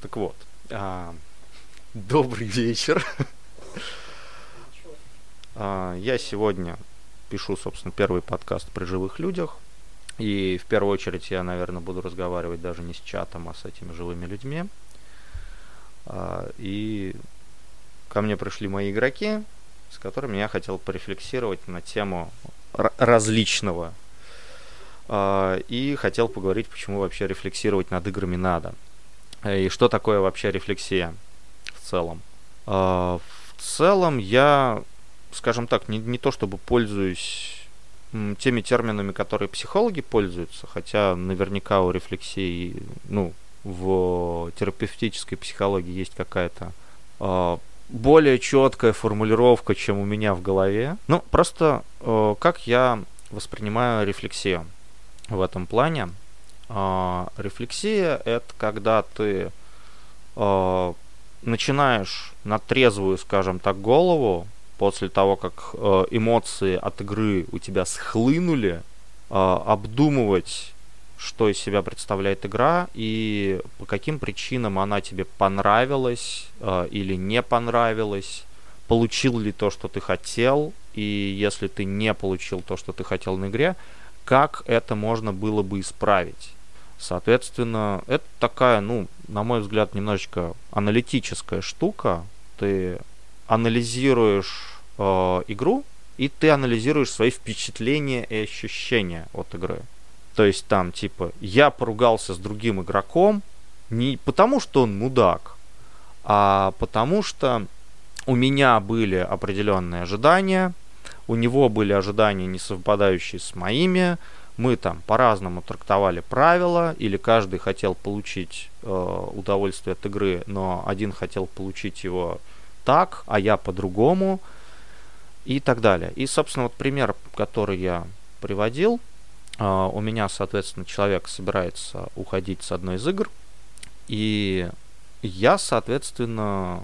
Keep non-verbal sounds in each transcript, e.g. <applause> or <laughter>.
Так вот, а, добрый вечер. а, я сегодня пишу, собственно, первый подкаст при живых людях. И в первую очередь я, наверное, буду разговаривать даже не с чатом, а с этими живыми людьми. А, и ко мне пришли мои игроки, с которыми я хотел порефлексировать на тему различного. А, и хотел поговорить, почему вообще рефлексировать над играми надо. И что такое вообще рефлексия в целом? А, в целом я, скажем так, не, не то чтобы пользуюсь теми терминами, которые психологи пользуются, хотя наверняка у рефлексии, ну, в терапевтической психологии есть какая-то э, более четкая формулировка, чем у меня в голове. Ну, просто э, как я воспринимаю рефлексию в этом плане. А, рефлексия это когда ты а, начинаешь на трезвую, скажем так, голову после того, как э, эмоции от игры у тебя схлынули, обдумывать, что из себя представляет игра и по каким причинам она тебе понравилась или не понравилась, получил ли то, что ты хотел, и если ты не получил то, что ты хотел на игре, как это можно было бы исправить. Соответственно, это такая, ну, на мой взгляд, немножечко аналитическая штука. Ты анализируешь э, игру, и ты анализируешь свои впечатления и ощущения от игры. То есть там, типа, я поругался с другим игроком не потому, что он мудак, а потому что у меня были определенные ожидания, у него были ожидания, не совпадающие с моими, мы там по-разному трактовали правила, или каждый хотел получить э, удовольствие от игры, но один хотел получить его так, а я по-другому, и так далее. И, собственно, вот пример, который я приводил, э, у меня, соответственно, человек собирается уходить с одной из игр, и я, соответственно,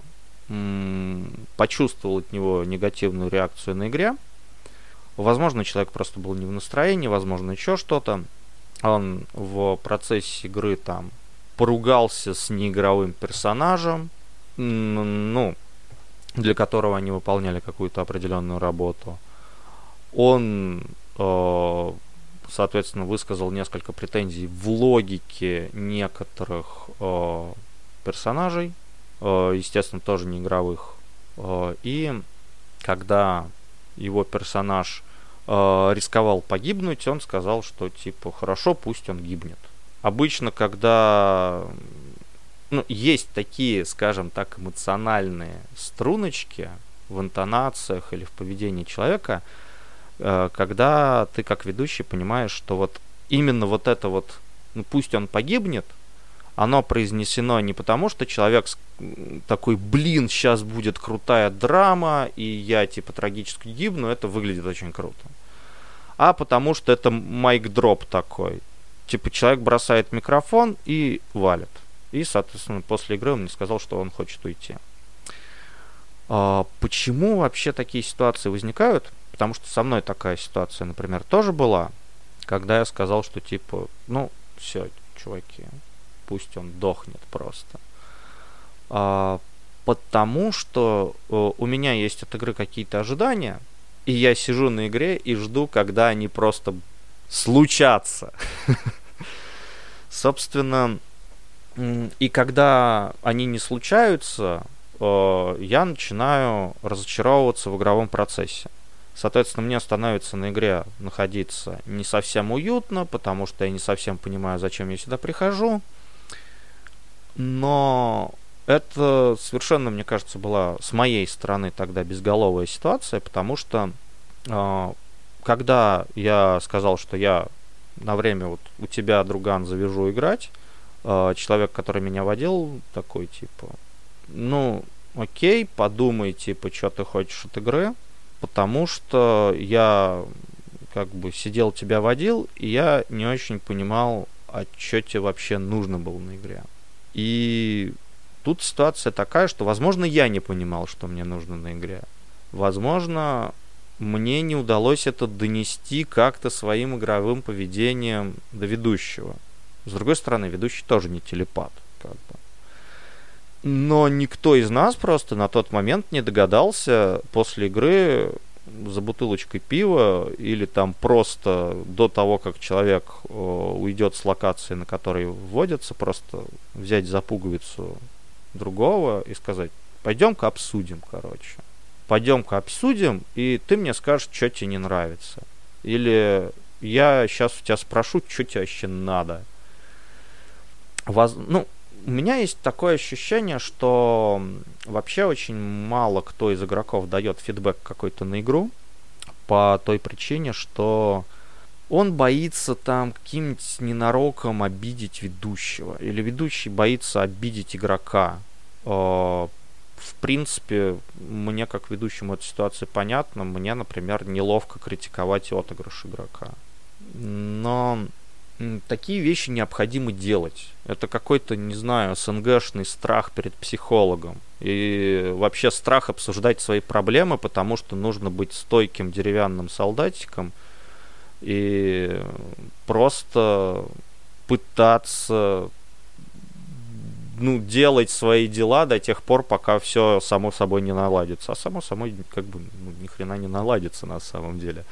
почувствовал от него негативную реакцию на игре, Возможно, человек просто был не в настроении, возможно, еще что-то. Он в процессе игры там поругался с неигровым персонажем, ну, для которого они выполняли какую-то определенную работу. Он, э, соответственно, высказал несколько претензий в логике некоторых э, персонажей, э, естественно, тоже неигровых. И когда его персонаж э, рисковал погибнуть, он сказал, что типа хорошо, пусть он гибнет. Обычно, когда ну, есть такие, скажем так, эмоциональные струночки в интонациях или в поведении человека, э, когда ты как ведущий понимаешь, что вот именно вот это вот, ну пусть он погибнет, оно произнесено не потому, что человек такой, блин, сейчас будет крутая драма, и я типа трагически гибну, это выглядит очень круто. А потому что это майк-дроп такой. Типа человек бросает микрофон и валит. И, соответственно, после игры он мне сказал, что он хочет уйти. А, почему вообще такие ситуации возникают? Потому что со мной такая ситуация, например, тоже была, когда я сказал, что типа, ну, все, чуваки, пусть он дохнет просто. А, потому что э, у меня есть от игры какие-то ожидания, и я сижу на игре и жду, когда они просто случатся. <laughs> Собственно, и когда они не случаются, э, я начинаю разочаровываться в игровом процессе. Соответственно, мне становится на игре находиться не совсем уютно, потому что я не совсем понимаю, зачем я сюда прихожу. Но это совершенно, мне кажется, была с моей стороны тогда безголовая ситуация, потому что э, когда я сказал, что я на время вот у тебя, друган, завяжу играть, э, человек, который меня водил, такой типа, ну, окей, подумай, типа, что ты хочешь от игры, потому что я как бы сидел, тебя водил, и я не очень понимал, а что тебе вообще нужно было на игре. И тут ситуация такая, что, возможно, я не понимал, что мне нужно на игре. Возможно, мне не удалось это донести как-то своим игровым поведением до ведущего. С другой стороны, ведущий тоже не телепат. Как бы. Но никто из нас просто на тот момент не догадался после игры за бутылочкой пива или там просто до того, как человек э, уйдет с локации, на которой вводится, просто взять за пуговицу другого и сказать, пойдем-ка обсудим, короче. Пойдем-ка обсудим, и ты мне скажешь, что тебе не нравится. Или я сейчас у тебя спрошу, что тебе вообще надо. Воз... Ну, у меня есть такое ощущение, что вообще очень мало кто из игроков дает фидбэк какой-то на игру по той причине, что он боится там каким-нибудь ненароком обидеть ведущего. Или ведущий боится обидеть игрока. Э, в принципе, мне как ведущему эта ситуация понятна. Мне, например, неловко критиковать отыгрыш игрока. Но такие вещи необходимо делать. Это какой-то, не знаю, СНГшный страх перед психологом. И вообще страх обсуждать свои проблемы, потому что нужно быть стойким деревянным солдатиком и просто пытаться ну, делать свои дела до тех пор, пока все само собой не наладится. А само собой как бы ну, ни хрена не наладится на самом деле.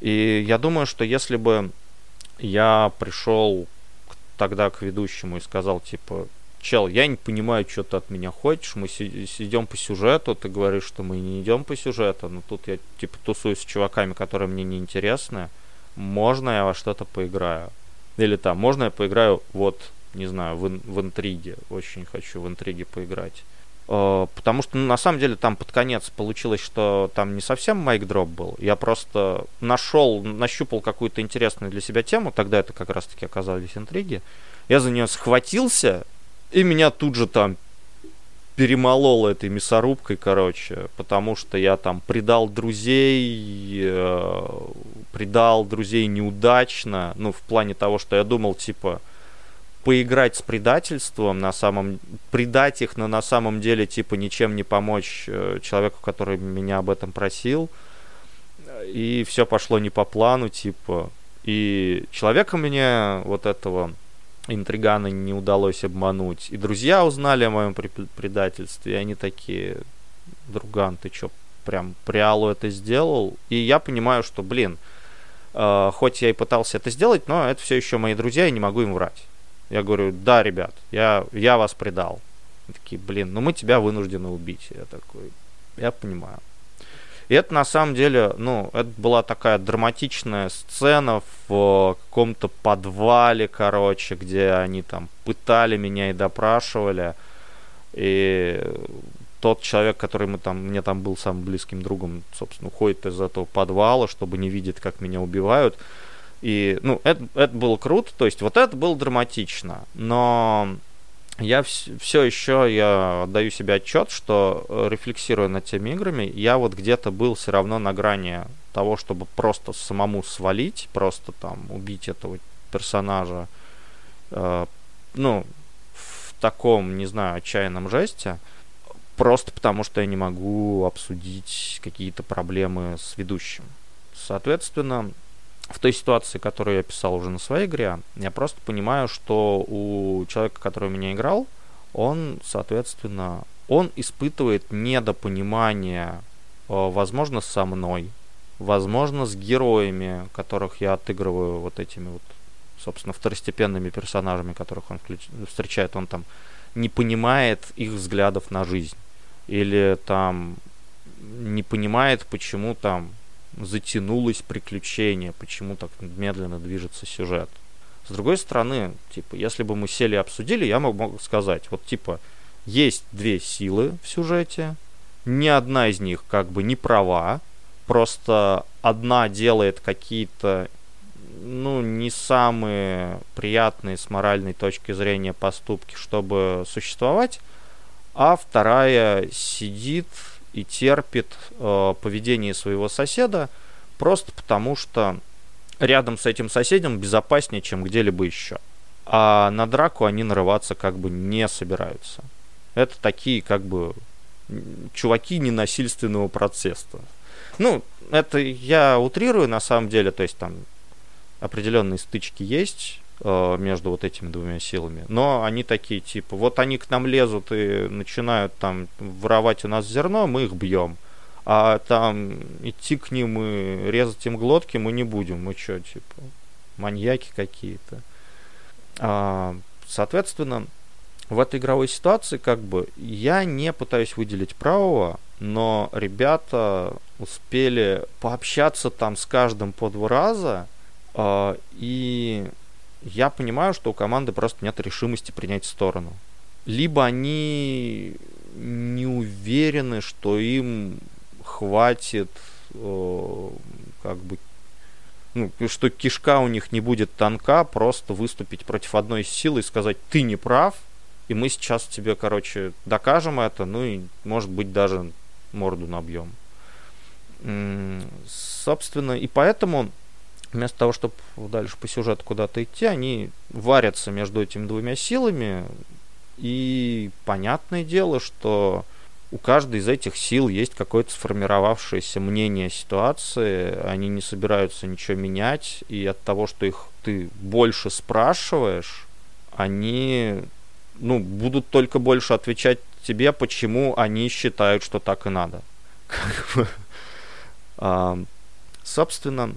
И я думаю, что если бы я пришел тогда к ведущему и сказал, типа, чел, я не понимаю, что ты от меня хочешь, мы идем по сюжету, ты говоришь, что мы не идем по сюжету, но тут я, типа, тусуюсь с чуваками, которые мне не интересны, можно я во что-то поиграю? Или там, можно я поиграю, вот, не знаю, в, в интриге, очень хочу в интриге поиграть. Э, потому что, ну, на самом деле, там под конец получилось, что там не совсем майк дроп был. Я просто нашел, нащупал какую-то интересную для себя тему. Тогда это как раз-таки оказались интриги. Я за нее схватился, и меня тут же там перемолол этой мясорубкой, короче, потому что я там предал друзей, э, предал друзей неудачно, ну, в плане того, что я думал, типа, поиграть с предательством, на самом предать их, но на самом деле типа ничем не помочь э, человеку, который меня об этом просил. И все пошло не по плану, типа. И человека мне вот этого интригана не удалось обмануть. И друзья узнали о моем предательстве, и они такие, друган, ты чё, прям приалу это сделал? И я понимаю, что, блин, э, хоть я и пытался это сделать, но это все еще мои друзья, и не могу им врать. Я говорю, да, ребят, я, я вас предал. Они такие, блин, ну мы тебя вынуждены убить. Я такой, я понимаю. И это на самом деле, ну, это была такая драматичная сцена в каком-то подвале, короче, где они там пытали меня и допрашивали. И тот человек, который мы там, мне там был самым близким другом, собственно, уходит из этого подвала, чтобы не видеть, как меня убивают. И, ну, это, это было круто, то есть вот это было драматично, но я вс- все еще я даю себе отчет, что э, рефлексируя над теми играми, я вот где-то был все равно на грани того, чтобы просто самому свалить, просто там убить этого персонажа, э, ну, в таком, не знаю, отчаянном жесте, просто потому что я не могу обсудить какие-то проблемы с ведущим. Соответственно, в той ситуации, которую я писал уже на своей игре, я просто понимаю, что у человека, который меня играл, он, соответственно, он испытывает недопонимание, э, возможно, со мной, возможно, с героями, которых я отыгрываю вот этими вот, собственно, второстепенными персонажами, которых он включ... встречает, он там не понимает их взглядов на жизнь. Или там не понимает, почему там затянулось приключение, почему так медленно движется сюжет. С другой стороны, типа, если бы мы сели и обсудили, я мог, мог сказать, вот типа, есть две силы в сюжете, ни одна из них как бы не права, просто одна делает какие-то ну, не самые приятные с моральной точки зрения поступки, чтобы существовать, а вторая сидит и терпит э, поведение своего соседа просто потому, что рядом с этим соседом безопаснее, чем где-либо еще. А на драку они нарываться как бы не собираются. Это такие как бы чуваки ненасильственного процесса. Ну, это я утрирую на самом деле, то есть там определенные стычки есть, между вот этими двумя силами. Но они такие, типа, вот они к нам лезут и начинают там воровать у нас зерно, мы их бьем. А там идти к ним и резать им глотки мы не будем. Мы что, типа, маньяки какие-то. А, соответственно, в этой игровой ситуации как бы я не пытаюсь выделить правого, но ребята успели пообщаться там с каждым по два раза, э, и я понимаю, что у команды просто нет решимости принять сторону. Либо они не уверены, что им хватит э, как бы ну, что кишка у них не будет тонка, просто выступить против одной силы и сказать, ты не прав, и мы сейчас тебе, короче, докажем это, ну и, может быть, даже морду набьем. Собственно, и поэтому вместо того, чтобы дальше по сюжету куда-то идти, они варятся между этими двумя силами. И понятное дело, что у каждой из этих сил есть какое-то сформировавшееся мнение ситуации, они не собираются ничего менять, и от того, что их ты больше спрашиваешь, они ну, будут только больше отвечать тебе, почему они считают, что так и надо. <laughs> собственно,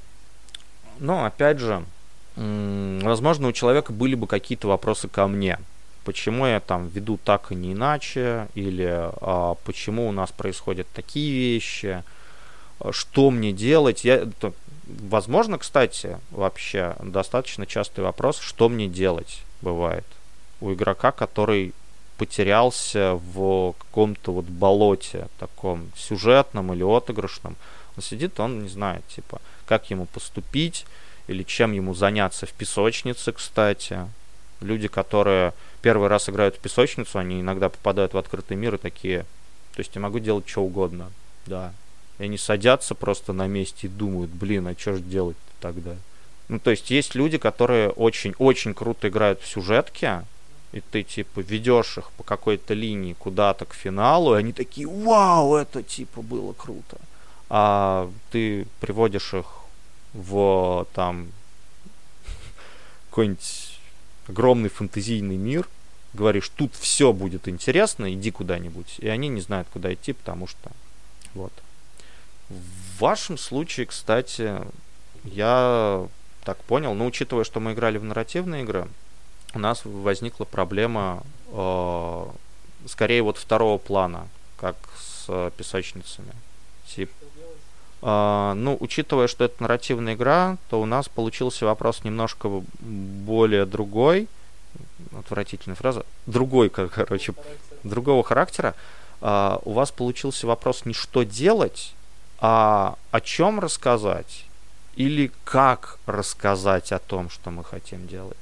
ну, опять же, возможно, у человека были бы какие-то вопросы ко мне. Почему я там веду так и не иначе, или а, почему у нас происходят такие вещи, что мне делать. Я, то, возможно, кстати, вообще достаточно частый вопрос, что мне делать бывает у игрока, который потерялся в каком-то вот болоте таком сюжетном или отыгрышном. Он сидит, он не знает, типа, как ему поступить или чем ему заняться в песочнице, кстати. Люди, которые первый раз играют в песочницу, они иногда попадают в открытый мир и такие, то есть я могу делать что угодно, да. И они садятся просто на месте и думают, блин, а что же делать тогда? Ну, то есть есть люди, которые очень-очень круто играют в сюжетке, и ты типа ведешь их по какой-то линии куда-то к финалу, и они такие, вау, это типа было круто. А ты приводишь их в там какой-нибудь огромный фантазийный мир, говоришь, тут все будет интересно, иди куда-нибудь. И они не знают, куда идти, потому что вот. В вашем случае, кстати, я так понял, но учитывая, что мы играли в нарративные игры, у нас возникла проблема э, скорее вот второго плана, как с э, песочницами. Тип, э, ну, учитывая, что это нарративная игра, то у нас получился вопрос немножко более другой. Отвратительная фраза. Другой, короче, другого характера. Э, у вас получился вопрос не что делать, а о чем рассказать или как рассказать о том, что мы хотим делать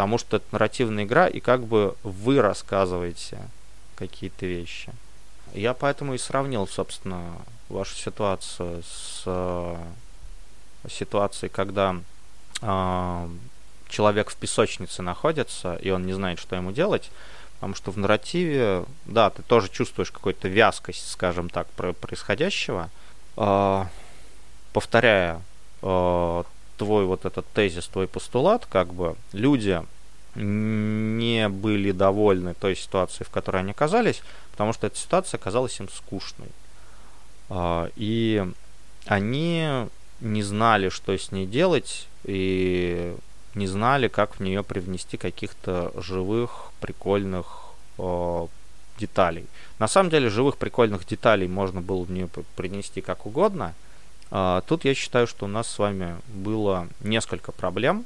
потому что это нарративная игра, и как бы вы рассказываете какие-то вещи. Я поэтому и сравнил, собственно, вашу ситуацию с э, ситуацией, когда э, человек в песочнице находится, и он не знает, что ему делать, потому что в нарративе, да, ты тоже чувствуешь какую-то вязкость, скажем так, происходящего, э, повторяя э, твой вот этот тезис, твой постулат, как бы люди не были довольны той ситуацией, в которой они оказались, потому что эта ситуация оказалась им скучной. А, и они не знали, что с ней делать, и не знали, как в нее привнести каких-то живых, прикольных э, деталей. На самом деле, живых, прикольных деталей можно было в нее принести как угодно – а, тут я считаю, что у нас с вами было несколько проблем.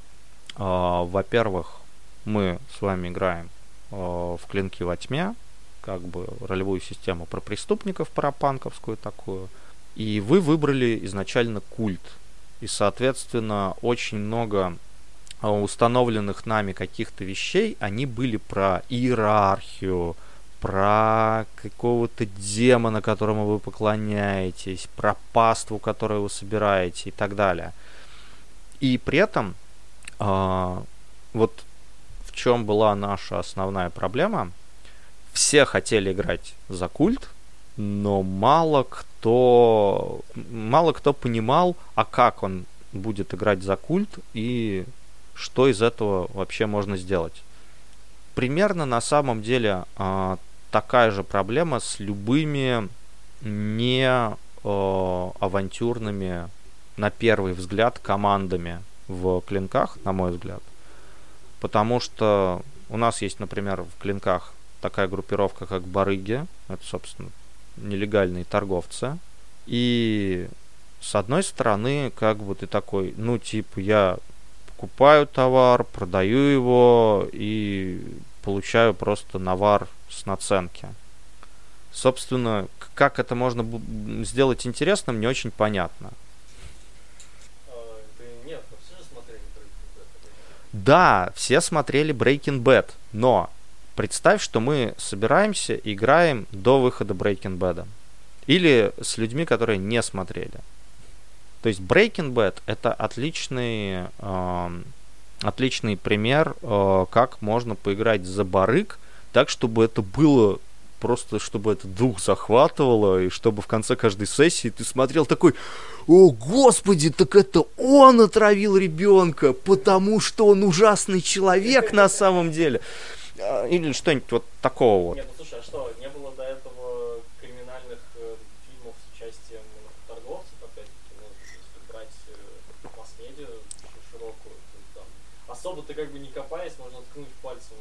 А, во-первых, мы с вами играем а, в клинки во тьме, как бы ролевую систему про преступников, парапанковскую такую. И вы выбрали изначально культ. И, соответственно, очень много установленных нами каких-то вещей, они были про иерархию, про какого-то демона, которому вы поклоняетесь, про паству, которую вы собираете и так далее. И при этом э, вот в чем была наша основная проблема, все хотели играть за культ, но мало кто, мало кто понимал, а как он будет играть за культ и что из этого вообще можно сделать. Примерно на самом деле э, такая же проблема с любыми не э, авантюрными на первый взгляд командами в клинках, на мой взгляд. Потому что у нас есть, например, в клинках такая группировка, как барыги. Это, собственно, нелегальные торговцы. И с одной стороны, как бы ты такой, ну, типа, я покупаю товар, продаю его и получаю просто навар с наценки. Собственно, как это можно сделать интересным, не очень понятно. Да, все смотрели Breaking Bad, но представь, что мы собираемся и играем до выхода Breaking Bad. Или с людьми, которые не смотрели. То есть Breaking Bad это отличный, э, отличный пример, э, как можно поиграть за барык, так, чтобы это было просто чтобы это дух захватывало, и чтобы в конце каждой сессии ты смотрел такой, о, господи, так это он отравил ребенка, потому что он ужасный человек на самом деле. А, или что-нибудь вот такого вот. Нет, ну слушай, а что, не было до этого криминальных э, фильмов с участием торговцев, опять-таки, ну, если брать э, масс-медиа широкую, то, там, особо ты как бы не копаясь, можно ткнуть пальцем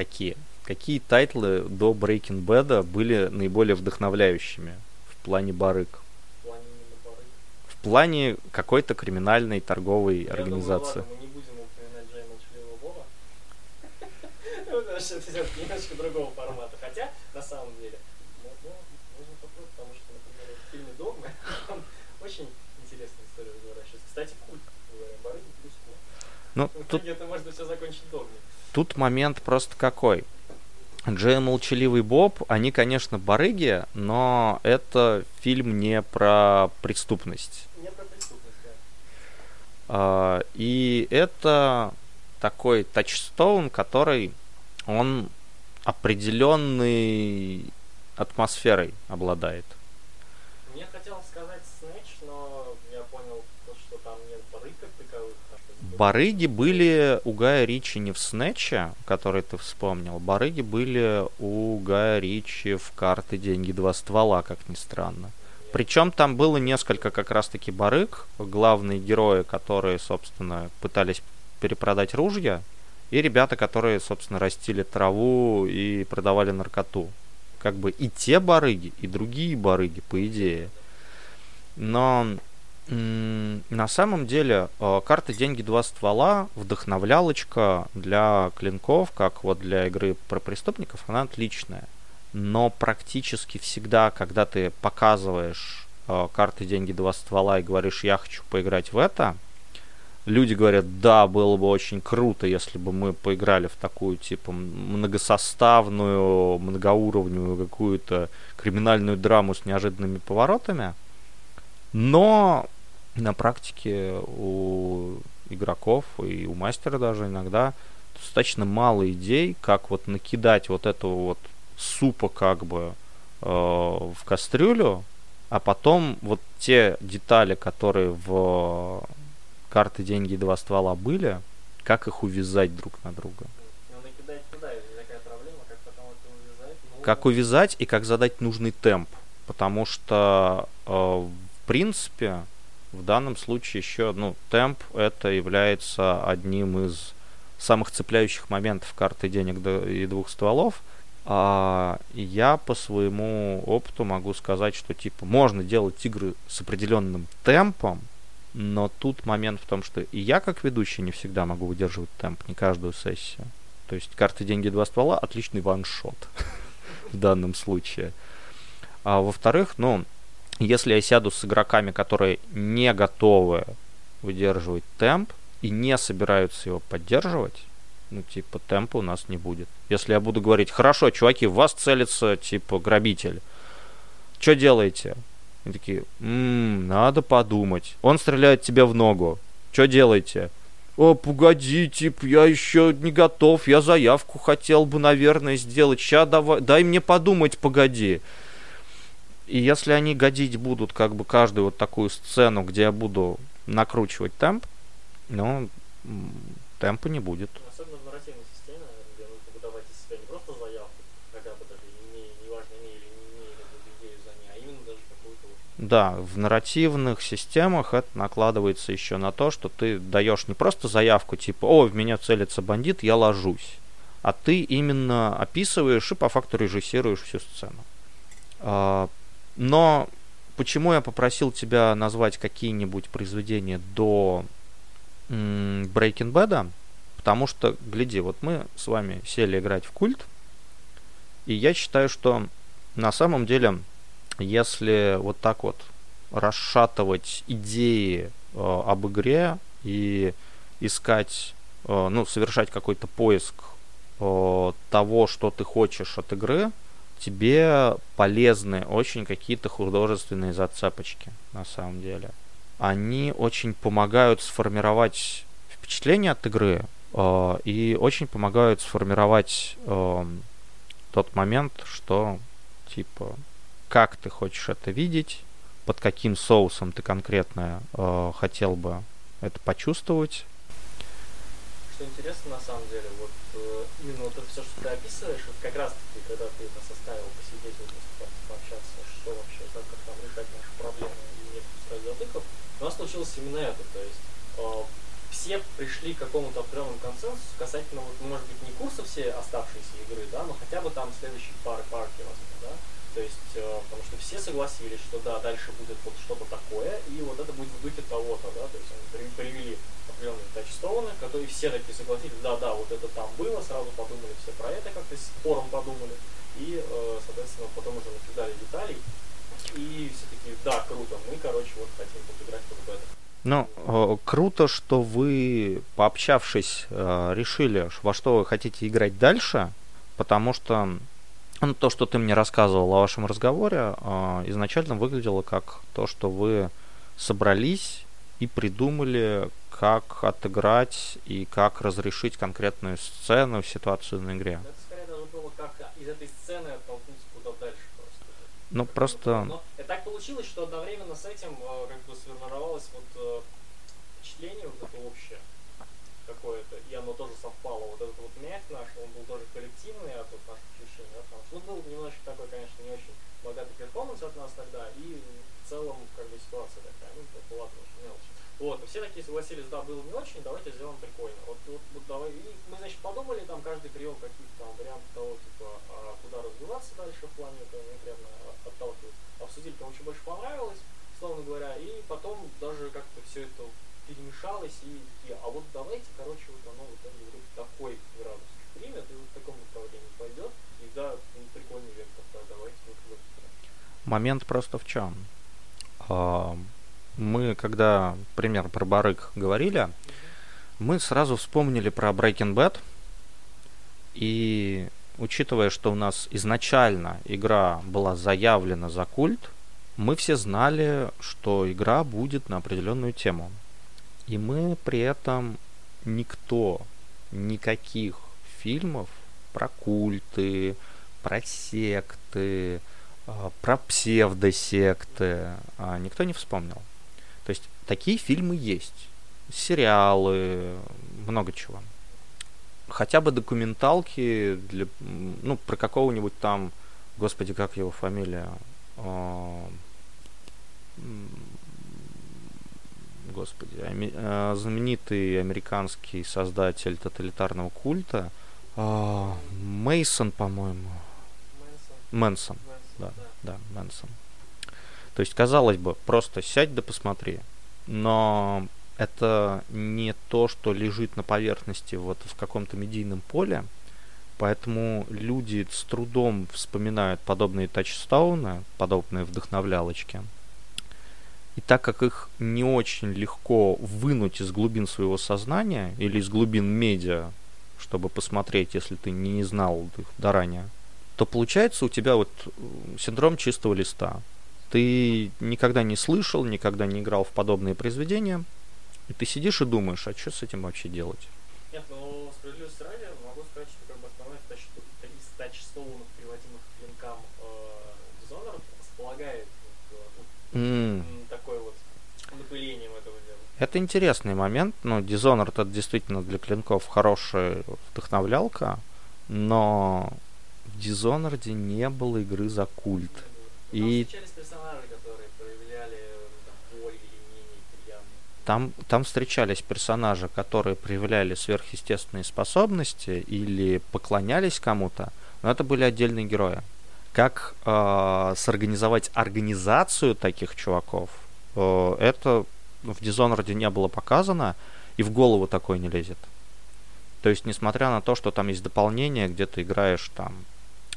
Какие? Какие тайтлы до Breaking Bad были наиболее вдохновляющими в плане барык? В плане, барык? В плане какой-то криминальной торговой Я организации. Думаю, ладно, мы не будем упоминать Джея и Молчаливого Боба. <laughs> Потому что это немножко другого формата. Хотя, на самом деле, можно попробовать, потому что, например, в фильме «Догмы» <laughs> там очень интересная история разворачивается. Кстати, культ, говоря, барыги плюс культ. Ну, тут... это можно все закончить «Догме». Тут момент просто какой. Джей Молчаливый Боб, они, конечно, барыги, но это фильм не про преступность. И это такой тачстоун, который он определенной атмосферой обладает. Барыги были у Гая Ричи не в Снэче, который ты вспомнил. Барыги были у Гая Ричи в карты «Деньги. Два ствола», как ни странно. Причем там было несколько как раз-таки барыг, главные герои, которые, собственно, пытались перепродать ружья, и ребята, которые, собственно, растили траву и продавали наркоту. Как бы и те барыги, и другие барыги, по идее. Но на самом деле, э, карта «Деньги. Два ствола» вдохновлялочка для клинков, как вот для игры про преступников, она отличная. Но практически всегда, когда ты показываешь э, карты «Деньги. Два ствола» и говоришь «я хочу поиграть в это», люди говорят, да, было бы очень круто, если бы мы поиграли в такую, типа, многосоставную, многоуровневую какую-то криминальную драму с неожиданными поворотами. Но на практике у игроков и у мастера даже иногда достаточно мало идей, как вот накидать вот этого вот супа как бы э, в кастрюлю, а потом вот те детали, которые в карты деньги и два ствола были, как их увязать друг на друга. Как увязать и как задать нужный темп. Потому что, э, в принципе, в данном случае еще, ну, темп это является одним из самых цепляющих моментов карты денег и двух стволов. А я по своему опыту могу сказать, что типа можно делать игры с определенным темпом, но тут момент в том, что и я как ведущий не всегда могу выдерживать темп, не каждую сессию. То есть карты деньги два ствола отличный ваншот <laughs> в данном случае. А во-вторых, ну, если я сяду с игроками, которые не готовы выдерживать темп и не собираются его поддерживать, ну, типа, темпа у нас не будет. Если я буду говорить, хорошо, чуваки, в вас целится, типа, грабитель. Что делаете? Они такие, м-м, надо подумать. Он стреляет тебе в ногу. Что делаете? О, погоди, тип, я еще не готов, я заявку хотел бы, наверное, сделать. Сейчас давай, дай мне подумать, погоди. И если они годить будут как бы каждую вот такую сцену, где я буду накручивать темп, ну, темпа не будет. Особенно в нарративной системе, где нужно выдавать из себя не просто заявку, хотя бы даже не, не важно, имея или не имея идею за ней, а именно даже какую-то... Да, в нарративных системах это накладывается еще на то, что ты даешь не просто заявку типа «О, в меня целится бандит, я ложусь», а ты именно описываешь и по факту режиссируешь всю сцену. А, но почему я попросил тебя назвать какие-нибудь произведения до Breaking Bad? Потому что, гляди, вот мы с вами сели играть в культ, и я считаю, что на самом деле, если вот так вот расшатывать идеи э, об игре и искать, э, ну, совершать какой-то поиск э, того, что ты хочешь от игры, тебе полезны очень какие-то художественные зацепочки, на самом деле. Они очень помогают сформировать впечатление от игры э, и очень помогают сформировать э, тот момент, что типа как ты хочешь это видеть, под каким соусом ты конкретно э, хотел бы это почувствовать. Что интересно на самом деле, вот э, именно вот это все, что ты описываешь, вот как раз таки, когда ты это составил, посидеть, вот, пообщаться, что вообще, как, как там решать наши проблемы и нет устроить затыков, у нас случилось именно это, то есть э, все пришли к какому-то определенному консенсусу касательно, вот, может быть, не курса все оставшиеся игры, да, но хотя бы там следующие пары партий, возможно, да, то есть, э, потому что все согласились, что да, дальше будет вот что-то такое, и вот это будет в духе того-то, да, то есть они привели определенные тачстоуны, которые все такие согласились, да, да, вот это там было, сразу подумали все про это, как-то с пором подумали, и, э, соответственно, потом уже накидали деталей, и все таки да, круто, мы, короче, вот хотим поиграть вот в это. Ну, круто, что вы, пообщавшись, э, решили, во что вы хотите играть дальше, потому что ну, то, что ты мне рассказывал о вашем разговоре, э, изначально выглядело как то, что вы собрались и придумали, как отыграть и как разрешить конкретную сцену, ситуацию на игре. Это скорее даже было как из этой сцены оттолкнуться куда дальше просто. Ну, просто... Но так получилось, что одновременно с этим э, как бы сформировалось вот э, впечатление вот это общее какое-то, и оно тоже совпало. Вот этот вот мяч наш, он был тоже коллективный от вот наших решений, да, потому что ну, был немножечко такой, конечно, не очень богатый перформанс от нас тогда, и в целом как бы ситуация такая, ну, это ладно, уж мелочь. Вот, и все такие согласились, да, было не очень, давайте сделаем прикольно. Вот, вот, вот давай. И мы, значит, подумали, там каждый привел какие-то там варианты того, типа, а, куда развиваться дальше в плане этого конкретно отталкивать. Обсудили, кому что больше понравилось, словно говоря, и потом даже как-то все это перемешалось, и такие, а вот давайте, короче, вот оно вот они вроде такой градус примет, и вот в таком направлении пойдет, да, ну, прикольный вектор, да, давайте Момент просто в чем? мы, когда пример про барык говорили, мы сразу вспомнили про Breaking Bad. И учитывая, что у нас изначально игра была заявлена за культ, мы все знали, что игра будет на определенную тему. И мы при этом никто никаких фильмов про культы, про секты, а, про псевдосекты а, никто не вспомнил. То есть такие фильмы есть. Сериалы, много чего. Хотя бы документалки для, ну, про какого-нибудь там, господи, как его фамилия? А, господи, знаменитый американский создатель тоталитарного культа. А, Мейсон, по-моему. Мэнсон. Да, да, Мэнсон. То есть, казалось бы, просто сядь да посмотри. Но это не то, что лежит на поверхности вот в каком-то медийном поле. Поэтому люди с трудом вспоминают подобные тачстауны, подобные вдохновлялочки. И так как их не очень легко вынуть из глубин своего сознания или из глубин медиа, чтобы посмотреть, если ты не знал их до ранее, то получается у тебя вот синдром чистого листа ты никогда не слышал, никогда не играл в подобные произведения, и ты сидишь и думаешь, а что с этим вообще делать? Нет, ну, справедливости ради, могу сказать, что как бы основной из тачстоунов, приводимых к клинкам э, Dishonored, помогает вот, такой вот напылением этого дела. Это интересный момент. Ну, Dishonored это действительно для клинков хорошая вдохновлялка, но в Dishonored не было игры за культ. И- боль или менее приятные. Там, там встречались персонажи, которые проявляли сверхъестественные способности или поклонялись кому-то, но это были отдельные герои. Как э, сорганизовать организацию таких чуваков, э, это в Dishonored не было показано, и в голову такое не лезет. То есть, несмотря на то, что там есть дополнение, где ты играешь там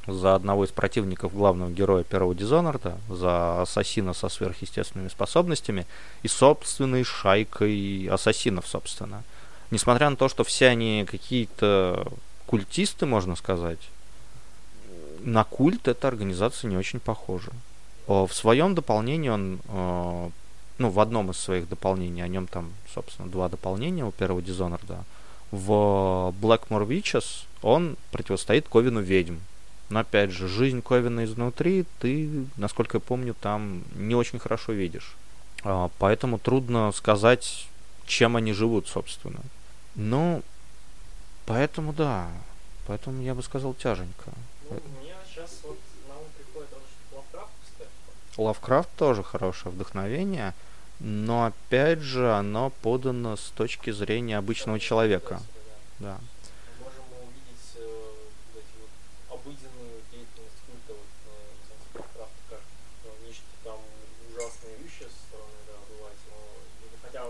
за одного из противников главного героя первого Dishonored, за ассасина со сверхъестественными способностями и собственной шайкой ассасинов, собственно. Несмотря на то, что все они какие-то культисты, можно сказать, на культ эта организация не очень похожа. В своем дополнении он, э, ну, в одном из своих дополнений, о нем там, собственно, два дополнения у первого Dishonored, в Blackmore Witches он противостоит Ковину ведьм. Но опять же, жизнь Ковина изнутри ты, насколько я помню, там не очень хорошо видишь. А, Поэтому трудно сказать, чем они живут, собственно. Ну, поэтому да. Поэтому я бы сказал тяженько. Ну, мне сейчас вот на ум приходит тоже что Лавкрафт, кстати. Лавкрафт тоже хорошее вдохновение, но опять же оно подано с точки зрения обычного человека. Да. Мы можем увидеть э, вот эти вот обыденную деятельность культа вот, э, не знаю, с Лавкрафта, как э, нечто там ужасные вещи со стороны, да, бывает. Но, и хотя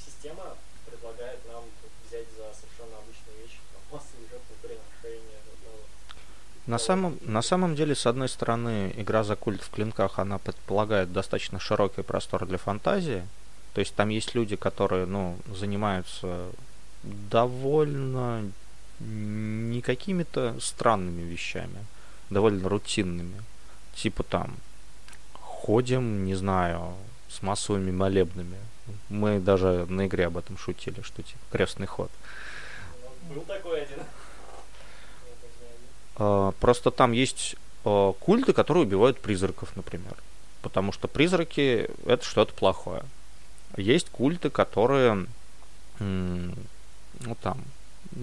система предлагает нам взять за совершенно обычные вещи, там, массовые жертвоприношения, вот, ну, На самом, на самом деле, с одной стороны, игра за культ в клинках, она предполагает достаточно широкий простор для фантазии. То есть там есть люди, которые, ну, занимаются довольно не какими-то странными вещами, довольно рутинными. Типа там ходим, не знаю, с массовыми молебнами. Мы даже на игре об этом шутили, что типа крестный ход. был такой один. Я так знаю. А, Просто там есть а, культы, которые убивают призраков, например. Потому что призраки это что-то плохое. Есть культы, которые ну, там,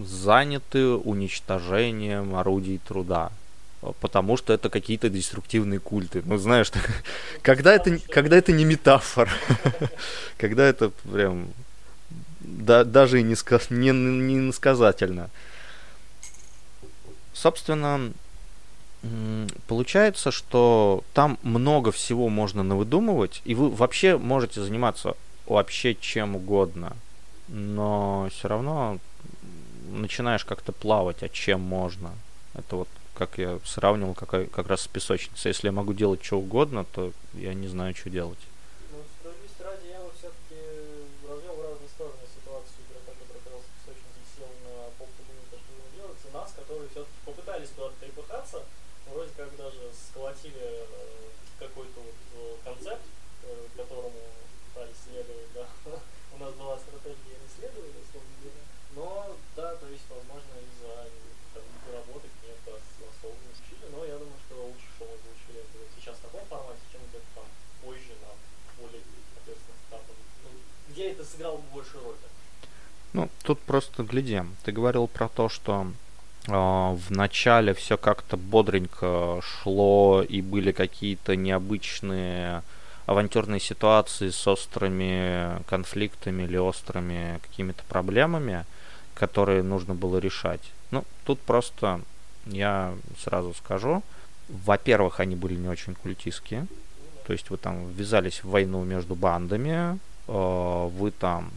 заняты уничтожением орудий труда. А, Потому что это какие-то деструктивные культы. Ну, знаешь, <laughs> так, когда, это, не- когда это не метафора, <laughs> когда это прям да- даже и не, ска- не, не иносказательно. Собственно, получается, что там много всего можно навыдумывать, и вы вообще можете заниматься вообще чем угодно, но все равно начинаешь как-то плавать, а чем можно. Это вот как я сравнивал как, как раз с песочницей. Если я могу делать что угодно, то я не знаю, что делать. Ну, справедливости ради, я бы все-таки развел в разные стороны ситуацию игрока, который оказался в песочнице и сел на полпулемета, что ему делать, и нас, которые все-таки попытались куда-то трепыхаться, вроде как даже сколотили э, какой-то вот э, концепт, э, которому пытались следовать, да. <laughs> У нас была стратегия исследования, условно говоря. Но, да, то есть, возможно, из-за там, недоработок нет особо не учили, но я думаю, что лучше, что мы получили это сейчас в таком формате, чем где-то там позже на более ответственных этапах. Ну, где это сыграло большую роль. Ну, тут просто глядим. Ты говорил про то, что в начале все как-то бодренько шло и были какие-то необычные авантюрные ситуации с острыми конфликтами или острыми какими-то проблемами, которые нужно было решать. Ну, тут просто я сразу скажу. Во-первых, они были не очень культистские. То есть вы там ввязались в войну между бандами, э, вы там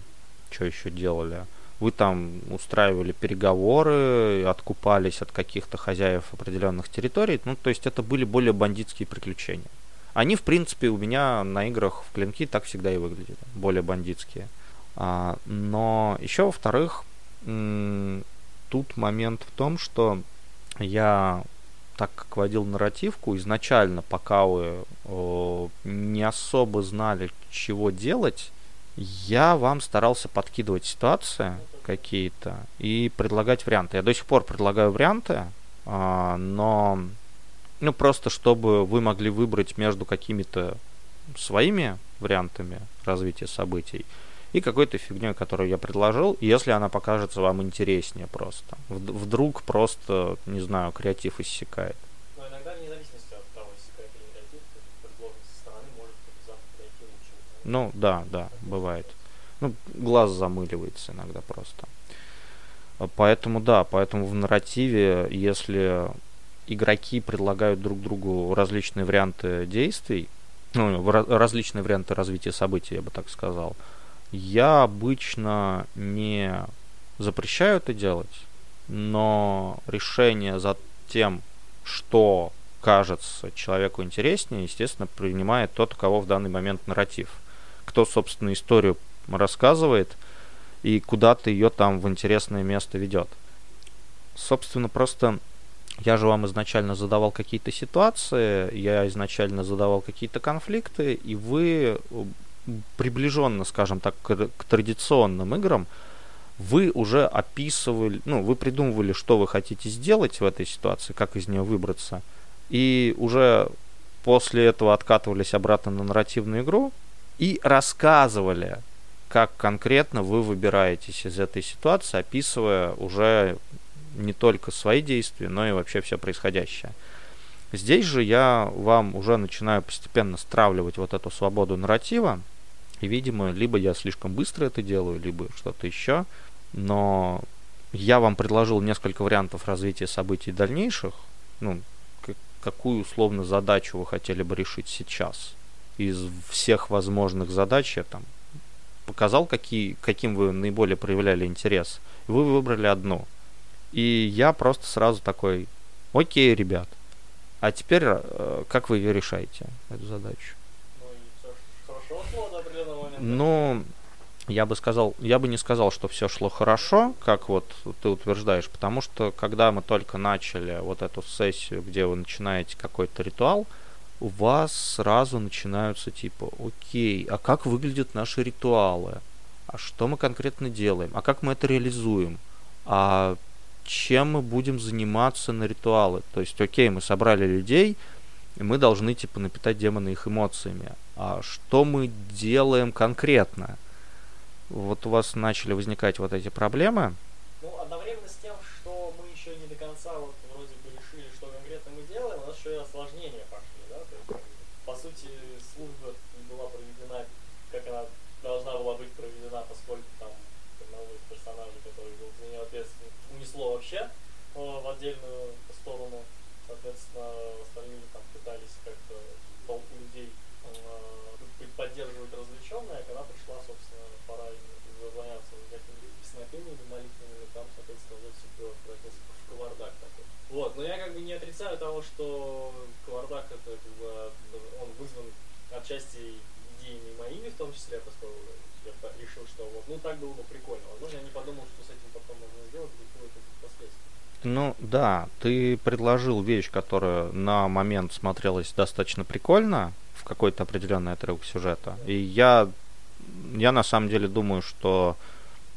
что еще делали? Вы там устраивали переговоры, откупались от каких-то хозяев определенных территорий. Ну, то есть это были более бандитские приключения. Они, в принципе, у меня на играх в клинки так всегда и выглядели, более бандитские. А, но еще, во-вторых, тут момент в том, что я так как водил нарративку, изначально, пока вы не особо знали, чего делать, я вам старался подкидывать ситуации какие-то и предлагать варианты. Я до сих пор предлагаю варианты, а, но ну, просто чтобы вы могли выбрать между какими-то своими вариантами развития событий и какой-то фигней, которую я предложил, если она покажется вам интереснее просто. Вдруг просто, не знаю, креатив иссякает. Но иногда вне зависимости от того, иссякает или креатив, предложенный со стороны может показаться креатив лучше. Ну, да, да, бывает. Ну, глаз замыливается иногда просто. Поэтому, да, поэтому в нарративе, если игроки предлагают друг другу различные варианты действий, ну, различные варианты развития событий, я бы так сказал, я обычно не запрещаю это делать, но решение за тем, что кажется человеку интереснее, естественно, принимает тот, у кого в данный момент нарратив. Кто, собственно, историю рассказывает и куда-то ее там в интересное место ведет. Собственно, просто я же вам изначально задавал какие-то ситуации, я изначально задавал какие-то конфликты, и вы приближенно, скажем так, к, к традиционным играм, вы уже описывали, ну, вы придумывали, что вы хотите сделать в этой ситуации, как из нее выбраться, и уже после этого откатывались обратно на нарративную игру и рассказывали, как конкретно вы выбираетесь из этой ситуации, описывая уже не только свои действия, но и вообще все происходящее. Здесь же я вам уже начинаю постепенно стравливать вот эту свободу нарратива. И, видимо, либо я слишком быстро это делаю, либо что-то еще. Но я вам предложил несколько вариантов развития событий дальнейших. Ну, какую условно задачу вы хотели бы решить сейчас. Из всех возможных задач я там показал, какие, каким вы наиболее проявляли интерес. Вы выбрали одну. И я просто сразу такой, окей, ребят, а теперь э, как вы ее решаете, эту задачу? Ну, я бы сказал, я бы не сказал, что все шло хорошо, как вот ты утверждаешь, потому что когда мы только начали вот эту сессию, где вы начинаете какой-то ритуал, у вас сразу начинаются типа, окей, а как выглядят наши ритуалы? А что мы конкретно делаем? А как мы это реализуем? А чем мы будем заниматься на ритуалы. То есть, окей, мы собрали людей, и мы должны, типа, напитать демона их эмоциями. А что мы делаем конкретно? Вот у вас начали возникать вот эти проблемы. Ну, одновременно с тем, что мы еще не до конца вот вроде бы решили, что конкретно мы делаем, у нас еще и осложнения пошли, да? То есть, по сути, служба была проведена, как она должна была быть проведена, поскольку там одного из персонажей, который был за нее ответственен, унесло вообще э, в отдельную сторону. Соответственно, остальные там пытались как-то толпу людей э, поддерживать развлеченные, а когда пришла, собственно, пора заняться какими-то песнопениями, молитвенными, там, соответственно, уже все превратился в кавардак такой. Вот, но я как бы не отрицаю того, что кавардак это как бы он вызван отчасти идеями моими в том числе, поскольку я решил, что вот, ну так было бы прикольно. Возможно, я не подумал, что с этим потом можно сделать. Ну да, ты предложил вещь, которая на момент смотрелась достаточно прикольно в какой-то определенный отрывок сюжета. И я, я на самом деле думаю, что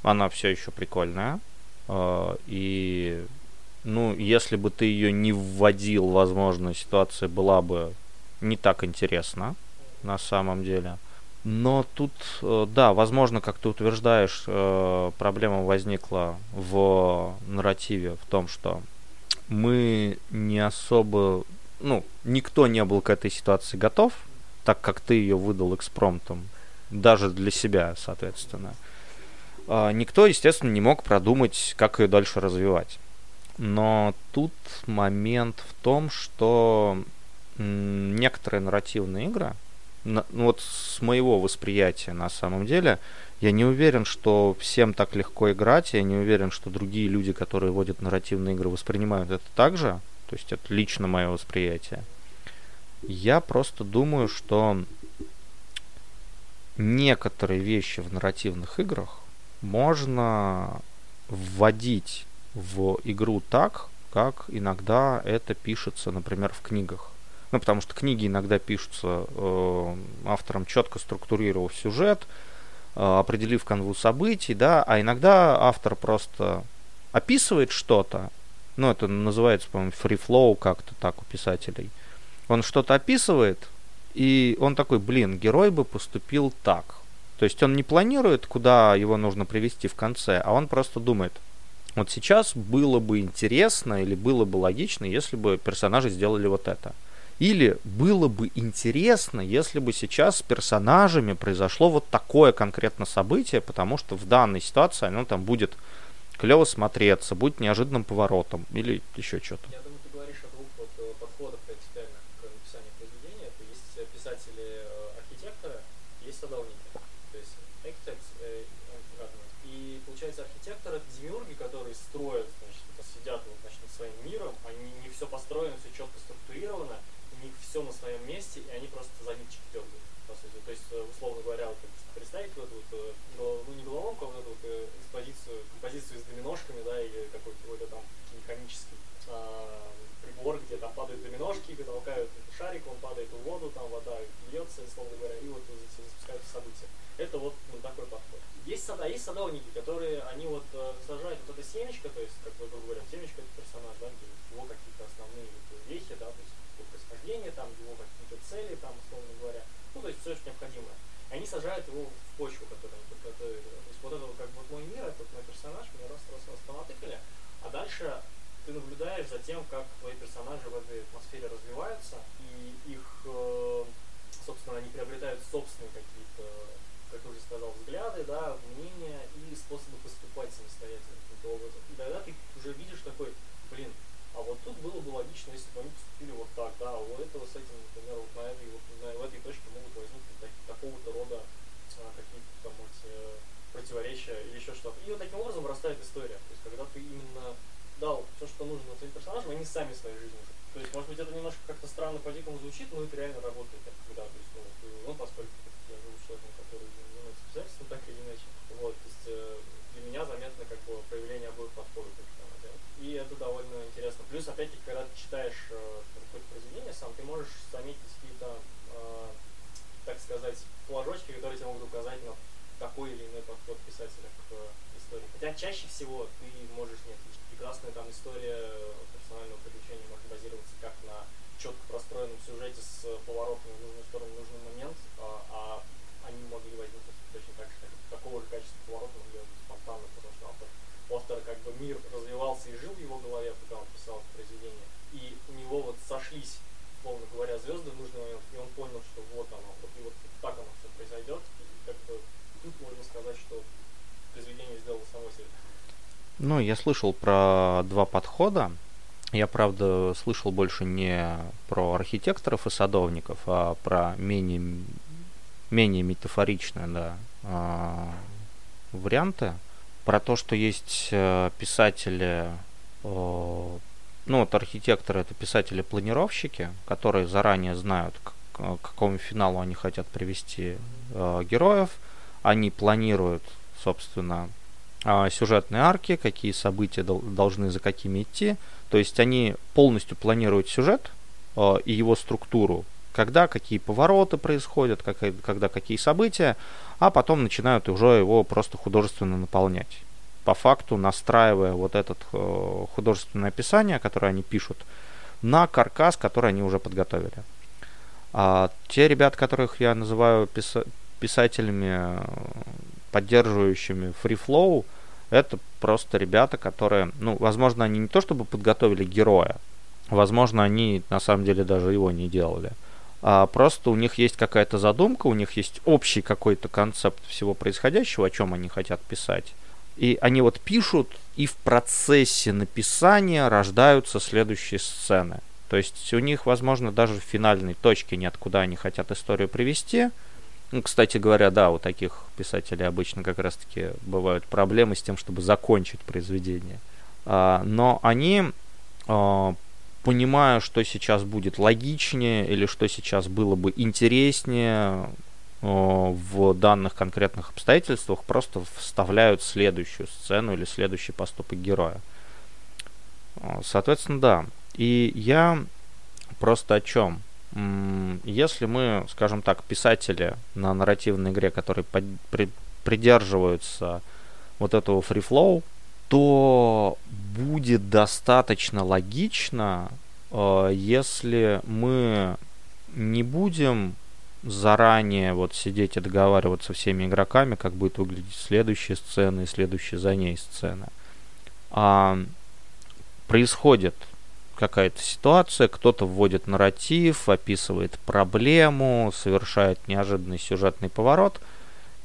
она все еще прикольная. Э, и ну, если бы ты ее не вводил, возможно, ситуация была бы не так интересна на самом деле. Но тут, э, да, возможно, как ты утверждаешь, э, проблема возникла в нарративе в том, что мы не особо, ну, никто не был к этой ситуации готов, так как ты ее выдал экспромтом, даже для себя, соответственно. А никто, естественно, не мог продумать, как ее дальше развивать. Но тут момент в том, что некоторые нарративные игры, ну, вот с моего восприятия на самом деле, я не уверен, что всем так легко играть, я не уверен, что другие люди, которые водят нарративные игры, воспринимают это так же, то есть это лично мое восприятие. Я просто думаю, что некоторые вещи в нарративных играх можно вводить в игру так, как иногда это пишется, например, в книгах. Ну, потому что книги иногда пишутся э, автором, четко структурировав сюжет, э, определив канву событий, да, а иногда автор просто описывает что-то, ну, это называется, по-моему, free как-то так у писателей. Он что-то описывает, и он такой, блин, герой бы поступил так. То есть он не планирует, куда его нужно привести в конце, а он просто думает, вот сейчас было бы интересно или было бы логично, если бы персонажи сделали вот это. Или было бы интересно, если бы сейчас с персонажами произошло вот такое конкретно событие, потому что в данной ситуации оно там будет клево смотреться, будет неожиданным поворотом или еще что-то. Я думаю, ты говоришь о двух вот э, подходах принципиально к написанию произведения. Это есть э, писатели-архитекторы, есть садовники. То есть architects, э, э, и получается архитекторы это демиурги, которые строят, значит, это сидят вот, значит, над своим миром, они не все построено, все четко структурировано, у них все на своем месте, и они просто за ниточки дергают, по сути. То есть, э, условно говоря, вот, представить вот эту вот, э, ну не головоломку, а вот эту вот э, экспозицию, композицию с доминошками, да, или какой-то там механический а, прибор, где там падают доминошки, толкают шарик, он падает в воду, там вода льется, условно говоря, и вот за- запускаются события. Это вот ну, такой подход. Есть сада, есть садовники, которые, они вот сажают вот это семечко, то есть, как бы, грубо говоря, семечко это персонаж, да, его какие-то основные вехи, да, то есть происхождение, там, его какие-то цели, там, условно говоря, ну, то есть все, что необходимое. И они сажают его в почву, которую они подготовили. То есть вот это вот, как бы мой мир, это вот мой персонаж, мне раз, раз, раз понатыкали, а дальше ты наблюдаешь за тем, как твои персонажи в этой атмосфере развиваются, и их, э, собственно, они приобретают собственные какие-то, как я уже сказал, взгляды, да, мнения и способы поступать самостоятельно каким-то образом. И тогда ты уже видишь такой, блин, а вот тут было бы логично, если бы они поступили вот так, да, у этого с этим, например, вот на этой, вот, на, в этой точке могут возникнуть так- такого-то рода а, какие-то там вот, э, противоречия или еще что-то. И вот таким образом растает история. То есть, когда ты именно дал все, что нужно своим персонажам, они сами своей жизнью. То есть, может быть, это немножко как-то странно по-дикому звучит, но это реально работает. Когда, то есть, ну, ты- ну, поскольку я живу с человеком, который занимается писательством, так или иначе. Вот, то есть, э, для меня заметно как бы проявление обоих подходов. как это делать. И это довольно интересно. Плюс, опять-таки, когда ты читаешь э, какое-то произведение сам, ты можешь заметить какие-то, э, так сказать, флажочки, которые тебе могут указать на такой или иной подход писателя к э, истории. Хотя чаще всего ты можешь не отличить. Прекрасная там история персонального приключения может базироваться как на четко простроенном сюжете с поворотом в нужную сторону в нужный момент, а, а они могли возникнуть точно так же, как такого же качества поворота могли быть спонтанно, потому что автор, у автора как бы мир развивался и жил в его голове, пока он писал это произведение. И у него вот сошлись, условно говоря, звезды в нужный момент, и он понял, что вот оно, вот, и вот так оно все произойдет. И как бы тут можно сказать, что произведение сделало само себе. Ну, я слышал про два подхода. Я, правда, слышал больше не про архитекторов и садовников, а про менее, менее метафоричные, да, а, варианты. Про то, что есть э, писатели, э, ну вот архитекторы это писатели-планировщики, которые заранее знают, к, какому финалу они хотят привести э, героев. Они планируют, собственно, сюжетные арки, какие события дол- должны за какими идти. То есть они полностью планируют сюжет э, и его структуру, когда какие повороты происходят, как, когда какие события, а потом начинают уже его просто художественно наполнять. По факту настраивая вот это э, художественное описание, которое они пишут, на каркас, который они уже подготовили. А те ребята, которых я называю писа- писателями, поддерживающими free flow, это просто ребята, которые, ну, возможно, они не то чтобы подготовили героя, возможно, они на самом деле даже его не делали. А просто у них есть какая-то задумка, у них есть общий какой-то концепт всего происходящего, о чем они хотят писать. И они вот пишут, и в процессе написания рождаются следующие сцены. То есть у них, возможно, даже финальной точке нет, куда они хотят историю привести. Ну, кстати говоря, да, у таких писателей обычно как раз-таки бывают проблемы с тем, чтобы закончить произведение. А, но они, а, понимая, что сейчас будет логичнее или что сейчас было бы интереснее а, в данных конкретных обстоятельствах, просто вставляют следующую сцену или следующий поступок героя. Соответственно, да. И я просто о чем? Если мы, скажем так, писатели на нарративной игре, которые под- при- придерживаются вот этого flow, то будет достаточно логично, э, если мы не будем заранее вот сидеть и договариваться со всеми игроками, как будет выглядеть следующая сцена и следующая за ней сцена. А происходит какая-то ситуация, кто-то вводит нарратив, описывает проблему, совершает неожиданный сюжетный поворот,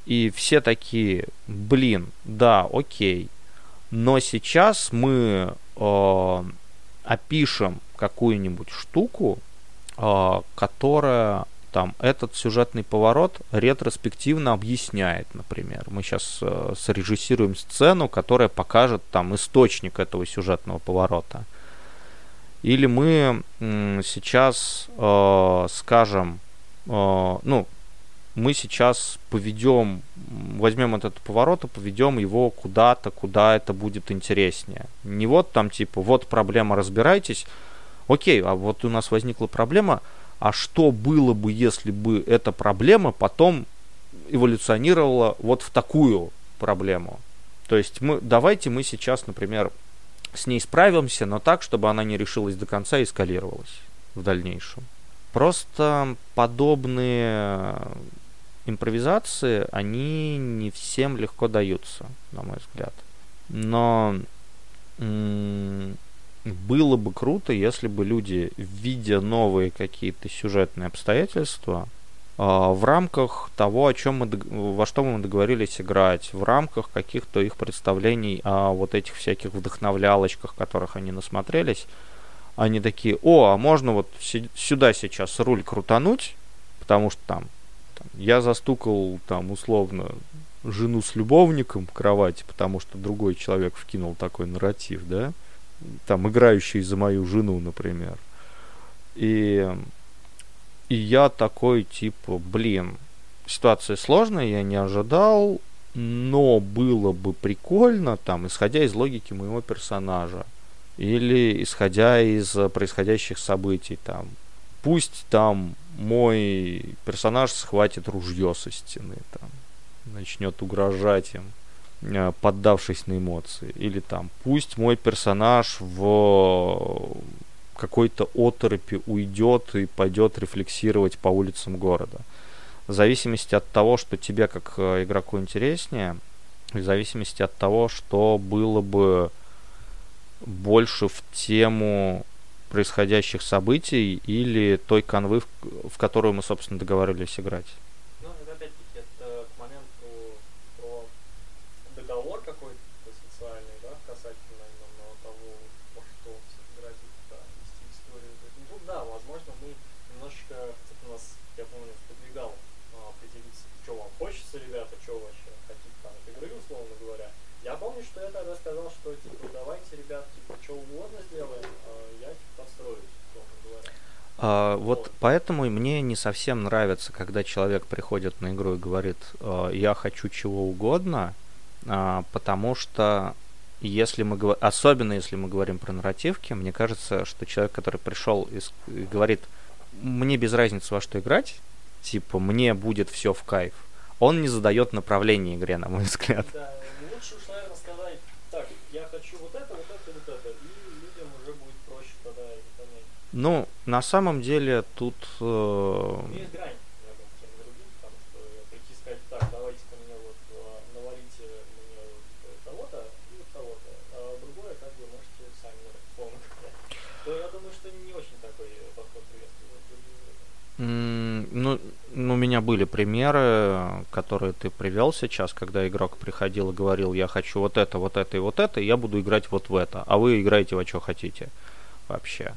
и все такие, блин, да, окей, но сейчас мы э, опишем какую-нибудь штуку, э, которая там этот сюжетный поворот ретроспективно объясняет, например. Мы сейчас э, срежиссируем сцену, которая покажет там источник этого сюжетного поворота. Или мы сейчас э, скажем, э, ну, мы сейчас поведем, возьмем этот поворот и поведем его куда-то, куда это будет интереснее. Не вот там типа, вот проблема, разбирайтесь. Окей, а вот у нас возникла проблема, а что было бы, если бы эта проблема потом эволюционировала вот в такую проблему. То есть мы, давайте мы сейчас, например, с ней справимся, но так, чтобы она не решилась до конца и эскалировалась в дальнейшем. Просто подобные импровизации, они не всем легко даются, на мой взгляд. Но было бы круто, если бы люди, видя новые какие-то сюжетные обстоятельства, в рамках того, о чем мы, во что мы договорились играть, в рамках каких-то их представлений о вот этих всяких вдохновлялочках, которых они насмотрелись, они такие, о, а можно вот сюда сейчас руль крутануть, потому что там, там я застукал там условно жену с любовником в кровати, потому что другой человек вкинул такой нарратив, да, там, играющий за мою жену, например. И, и я такой, типа, блин, ситуация сложная, я не ожидал, но было бы прикольно, там, исходя из логики моего персонажа, или исходя из происходящих событий, там, пусть там мой персонаж схватит ружье со стены, там, начнет угрожать им, Э, поддавшись на эмоции. Или там, пусть мой персонаж в какой-то оторопи уйдет и пойдет рефлексировать по улицам города. В зависимости от того, что тебе как э, игроку интереснее, в зависимости от того, что было бы больше в тему происходящих событий или той канвы, в, которую мы, собственно, договорились играть. А, вот поэтому мне не совсем нравится, когда человек приходит на игру и говорит, «А, я хочу чего угодно, а, потому что если мы говорим, особенно если мы говорим про нарративки, мне кажется, что человек, который пришел и говорит, мне без разницы во что играть, типа, мне будет все в кайф, он не задает направление игре, на мой <laughs> взгляд. Да, думаю, что не очень такой подход приветствует. Mm, ну, ну, у меня были примеры, которые ты привел сейчас, когда игрок приходил и говорил, я хочу вот это, вот это и вот это, и я буду играть вот в это, а вы играете во что хотите вообще.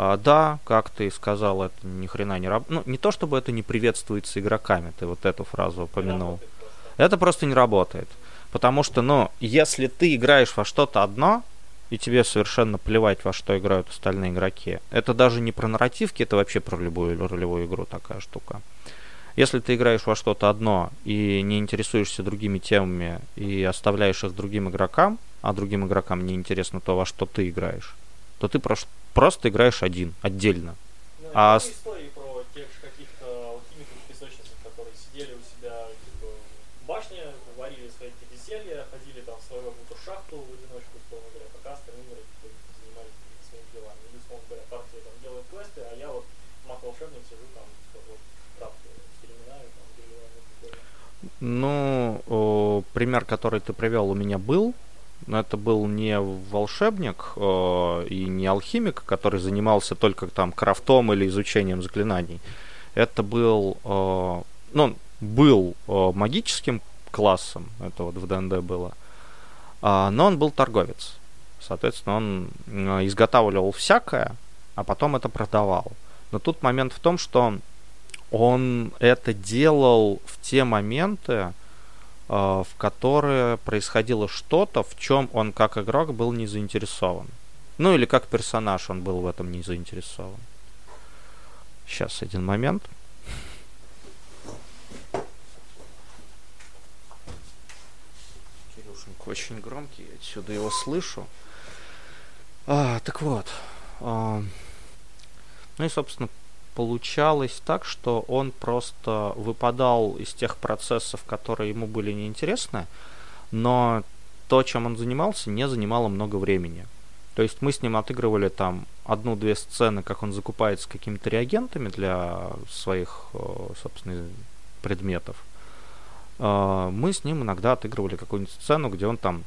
А, да, как ты сказал, это ни хрена не работает. Ну, не то чтобы это не приветствуется игроками, ты вот эту фразу упомянул. Это просто не работает. Потому что, ну, если ты играешь во что-то одно, и тебе совершенно плевать, во что играют остальные игроки. Это даже не про нарративки, это вообще про любую ролевую игру такая штука. Если ты играешь во что-то одно и не интересуешься другими темами и оставляешь их другим игрокам, а другим игрокам не интересно то, во что ты играешь, то ты просто играешь один, отдельно. Ну, а... истории про тех каких-то алхимиков песочницах, которые сидели у себя типа, в башне, варили свои зелья, ходили там в свою какую-то шахту в одиночку, условно говоря, пока остальные игроки типа, занимались своими делами. Или, условно говоря, партия там делает квесты, а я вот маг-волшебник сижу там, типа, вот, травку переминаю, там, переливаю. Ну, пример, который ты привел, у меня был но это был не волшебник э, и не алхимик, который занимался только там крафтом или изучением заклинаний. Это был, э, ну, был э, магическим классом, это вот в ДНД было, а, но он был торговец. Соответственно, он э, изготавливал всякое, а потом это продавал. Но тут момент в том, что он это делал в те моменты, э, в которые происходило что-то, в чем он как игрок был не заинтересован. Ну или как персонаж он был в этом не заинтересован. Сейчас один момент. Кирюшенька очень громкий, отсюда его слышу. А, так вот. а, ну и, собственно, получалось так, что он просто выпадал из тех процессов, которые ему были неинтересны, но то, чем он занимался, не занимало много времени. То есть мы с ним отыгрывали там одну-две сцены, как он закупается какими-то реагентами для своих, э, собственно, предметов. Э, Мы с ним иногда отыгрывали какую-нибудь сцену, где он там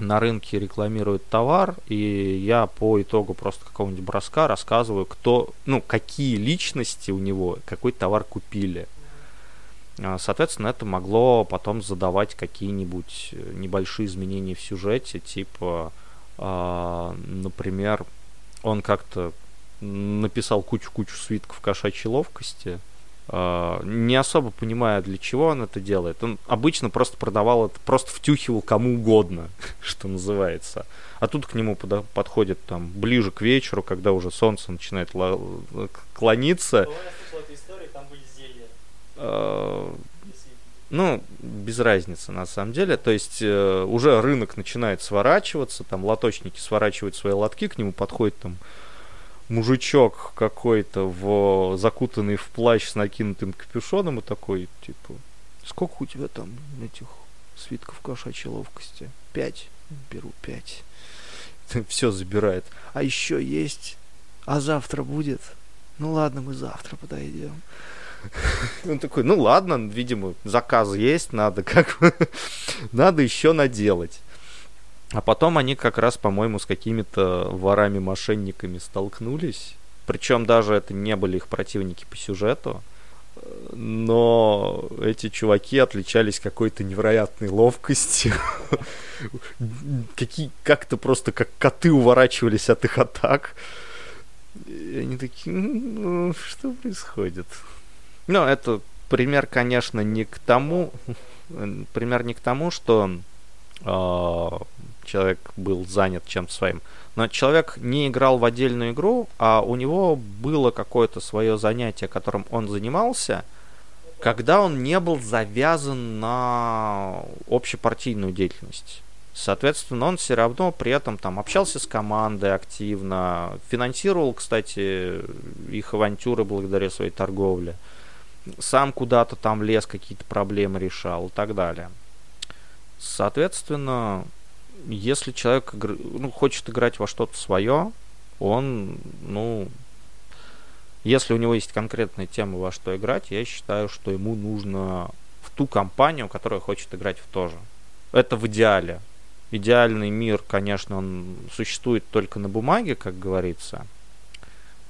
на рынке рекламирует товар, и я по итогу просто какого-нибудь броска рассказываю, кто, ну, какие личности у него какой товар купили. А, Соответственно, это могло потом задавать какие-нибудь э, небольшие изменения в сюжете, типа, а, например, он как-то написал кучу-кучу свитков кошачьей ловкости, не особо понимая, для чего он это делает. Он обычно просто продавал это, просто втюхивал кому угодно, <laughs> что называется. А тут к нему пода- подходит там ближе к вечеру, когда уже солнце начинает клониться. Зелья. А, Ну, без разницы на самом деле. То есть э, уже рынок начинает сворачиваться, там лоточники сворачивают свои лотки, к нему подходит там мужичок какой-то в закутанный в плащ с накинутым капюшоном и такой, типа, сколько у тебя там этих свитков кошачьей ловкости? Пять? Беру пять. <laughs> Все забирает. А еще есть. А завтра будет? Ну ладно, мы завтра подойдем. <laughs> Он такой, ну ладно, видимо, заказ есть, надо как <laughs> надо еще наделать. А потом они как раз, по-моему, с какими-то ворами-мошенниками столкнулись. Причем даже это не были их противники по сюжету. Но эти чуваки отличались какой-то невероятной ловкостью. <laughs> Какие, как-то просто как коты уворачивались от их атак. И они такие, «Ну, что происходит? Ну, это пример, конечно, не к тому, <laughs> пример не к тому, что э, человек был занят чем-то своим. Но человек не играл в отдельную игру, а у него было какое-то свое занятие, которым он занимался, когда он не был завязан на общепартийную деятельность. Соответственно, он все равно при этом там общался с командой активно, финансировал, кстати, их авантюры благодаря своей торговле, сам куда-то там лез, какие-то проблемы решал и так далее. Соответственно, если человек ну, хочет играть во что-то свое, он, ну, если у него есть конкретная тема, во что играть, я считаю, что ему нужно в ту компанию, которая хочет играть в то же. Это в идеале. Идеальный мир, конечно, он существует только на бумаге, как говорится.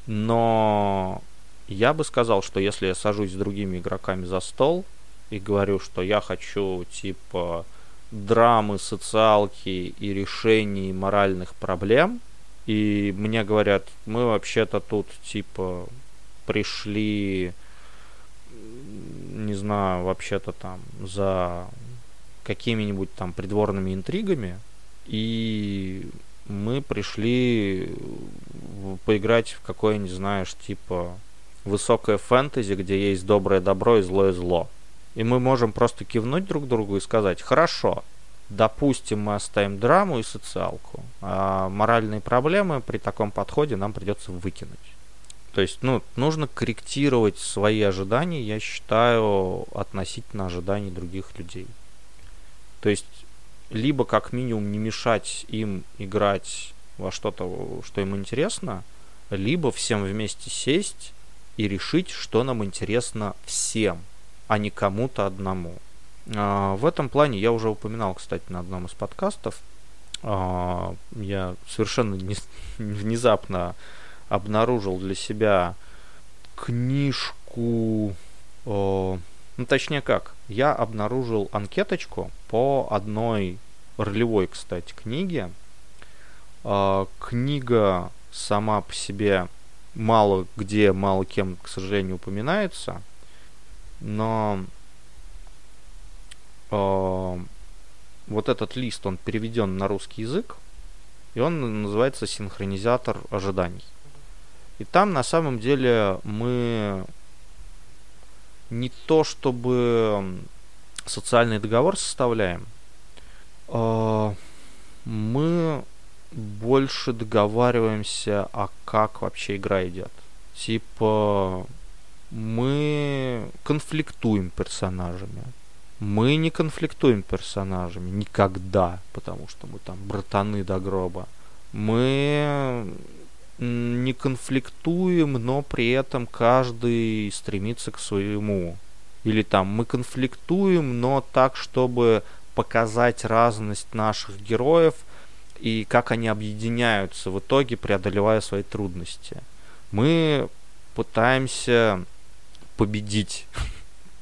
Но я бы сказал, что если я сажусь с другими игроками за стол и говорю, что я хочу типа драмы, социалки и решений моральных проблем, и мне говорят, мы вообще-то тут типа пришли, не знаю, вообще-то там за какими-нибудь там придворными интригами, и мы пришли поиграть в какое-нибудь, знаешь, типа высокое фэнтези, где есть доброе добро и злое зло. И мы можем просто кивнуть друг другу и сказать, хорошо, допустим, мы оставим драму и социалку, а моральные проблемы при таком подходе нам придется выкинуть. То есть, ну, нужно корректировать свои ожидания, я считаю, относительно ожиданий других людей. То есть, либо как минимум не мешать им играть во что-то, что им интересно, либо всем вместе сесть и решить, что нам интересно всем, а не кому-то одному. А, в этом плане я уже упоминал, кстати, на одном из подкастов. А, я совершенно не, <laughs> внезапно обнаружил для себя книжку, ну точнее как, я обнаружил анкеточку по одной ролевой, кстати, книге. А, книга сама по себе мало где, мало кем, к сожалению, упоминается, но э, вот этот лист, он переведен на русский язык, и он называется синхронизатор ожиданий. И там на самом деле мы не то чтобы социальный договор составляем, э, мы больше договариваемся, а как вообще игра идет. Типа, мы конфликтуем персонажами. Мы не конфликтуем персонажами никогда, потому что мы там братаны до гроба. Мы не конфликтуем, но при этом каждый стремится к своему. Или там мы конфликтуем, но так, чтобы показать разность наших героев – и как они объединяются в итоге, преодолевая свои трудности. Мы пытаемся победить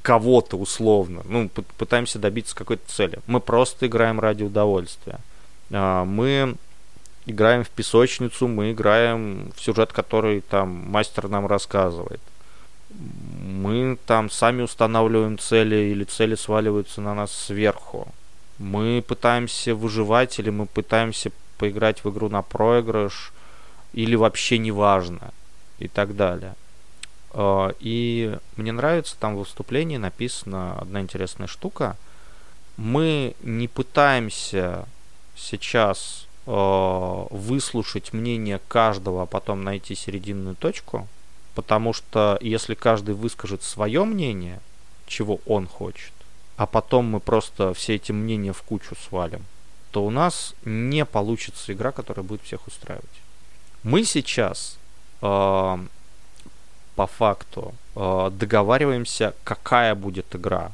кого-то условно, ну, пытаемся добиться какой-то цели. Мы просто играем ради удовольствия. А, мы играем в песочницу, мы играем в сюжет, который там мастер нам рассказывает. Мы там сами устанавливаем цели или цели сваливаются на нас сверху мы пытаемся выживать или мы пытаемся поиграть в игру на проигрыш или вообще неважно и так далее. А, и мне нравится там в выступлении написана одна интересная штука. Мы не пытаемся сейчас а, выслушать мнение каждого, а потом найти серединную точку, потому что если каждый выскажет свое мнение, чего он хочет, а потом мы просто все эти мнения в кучу свалим, то у нас не получится игра, которая будет всех устраивать. Мы сейчас э, по факту э, договариваемся, какая будет игра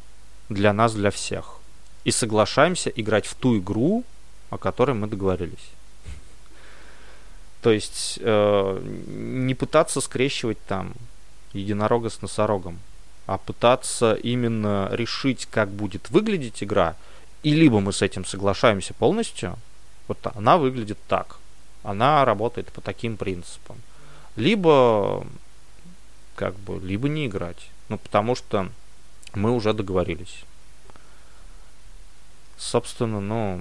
для нас, для всех. И соглашаемся играть в ту игру, о которой мы договорились. То есть э, не пытаться скрещивать там единорога с носорогом а пытаться именно решить, как будет выглядеть игра, и либо мы с этим соглашаемся полностью, вот она выглядит так, она работает по таким принципам, либо как бы, либо не играть, ну потому что мы уже договорились. Собственно, ну,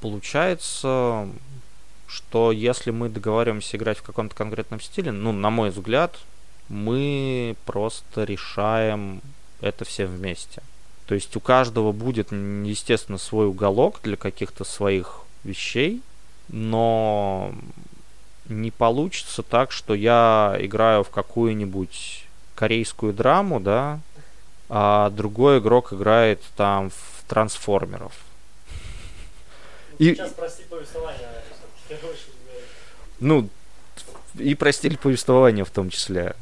получается, что если мы договариваемся играть в каком-то конкретном стиле, ну, на мой взгляд, мы просто решаем это все вместе. То есть у каждого будет, естественно, свой уголок для каких-то своих вещей, но не получится так, что я играю в какую-нибудь корейскую драму, да, а другой игрок играет там в трансформеров. И... Сейчас прости повествование, Ну, и про стиль повествования в том числе.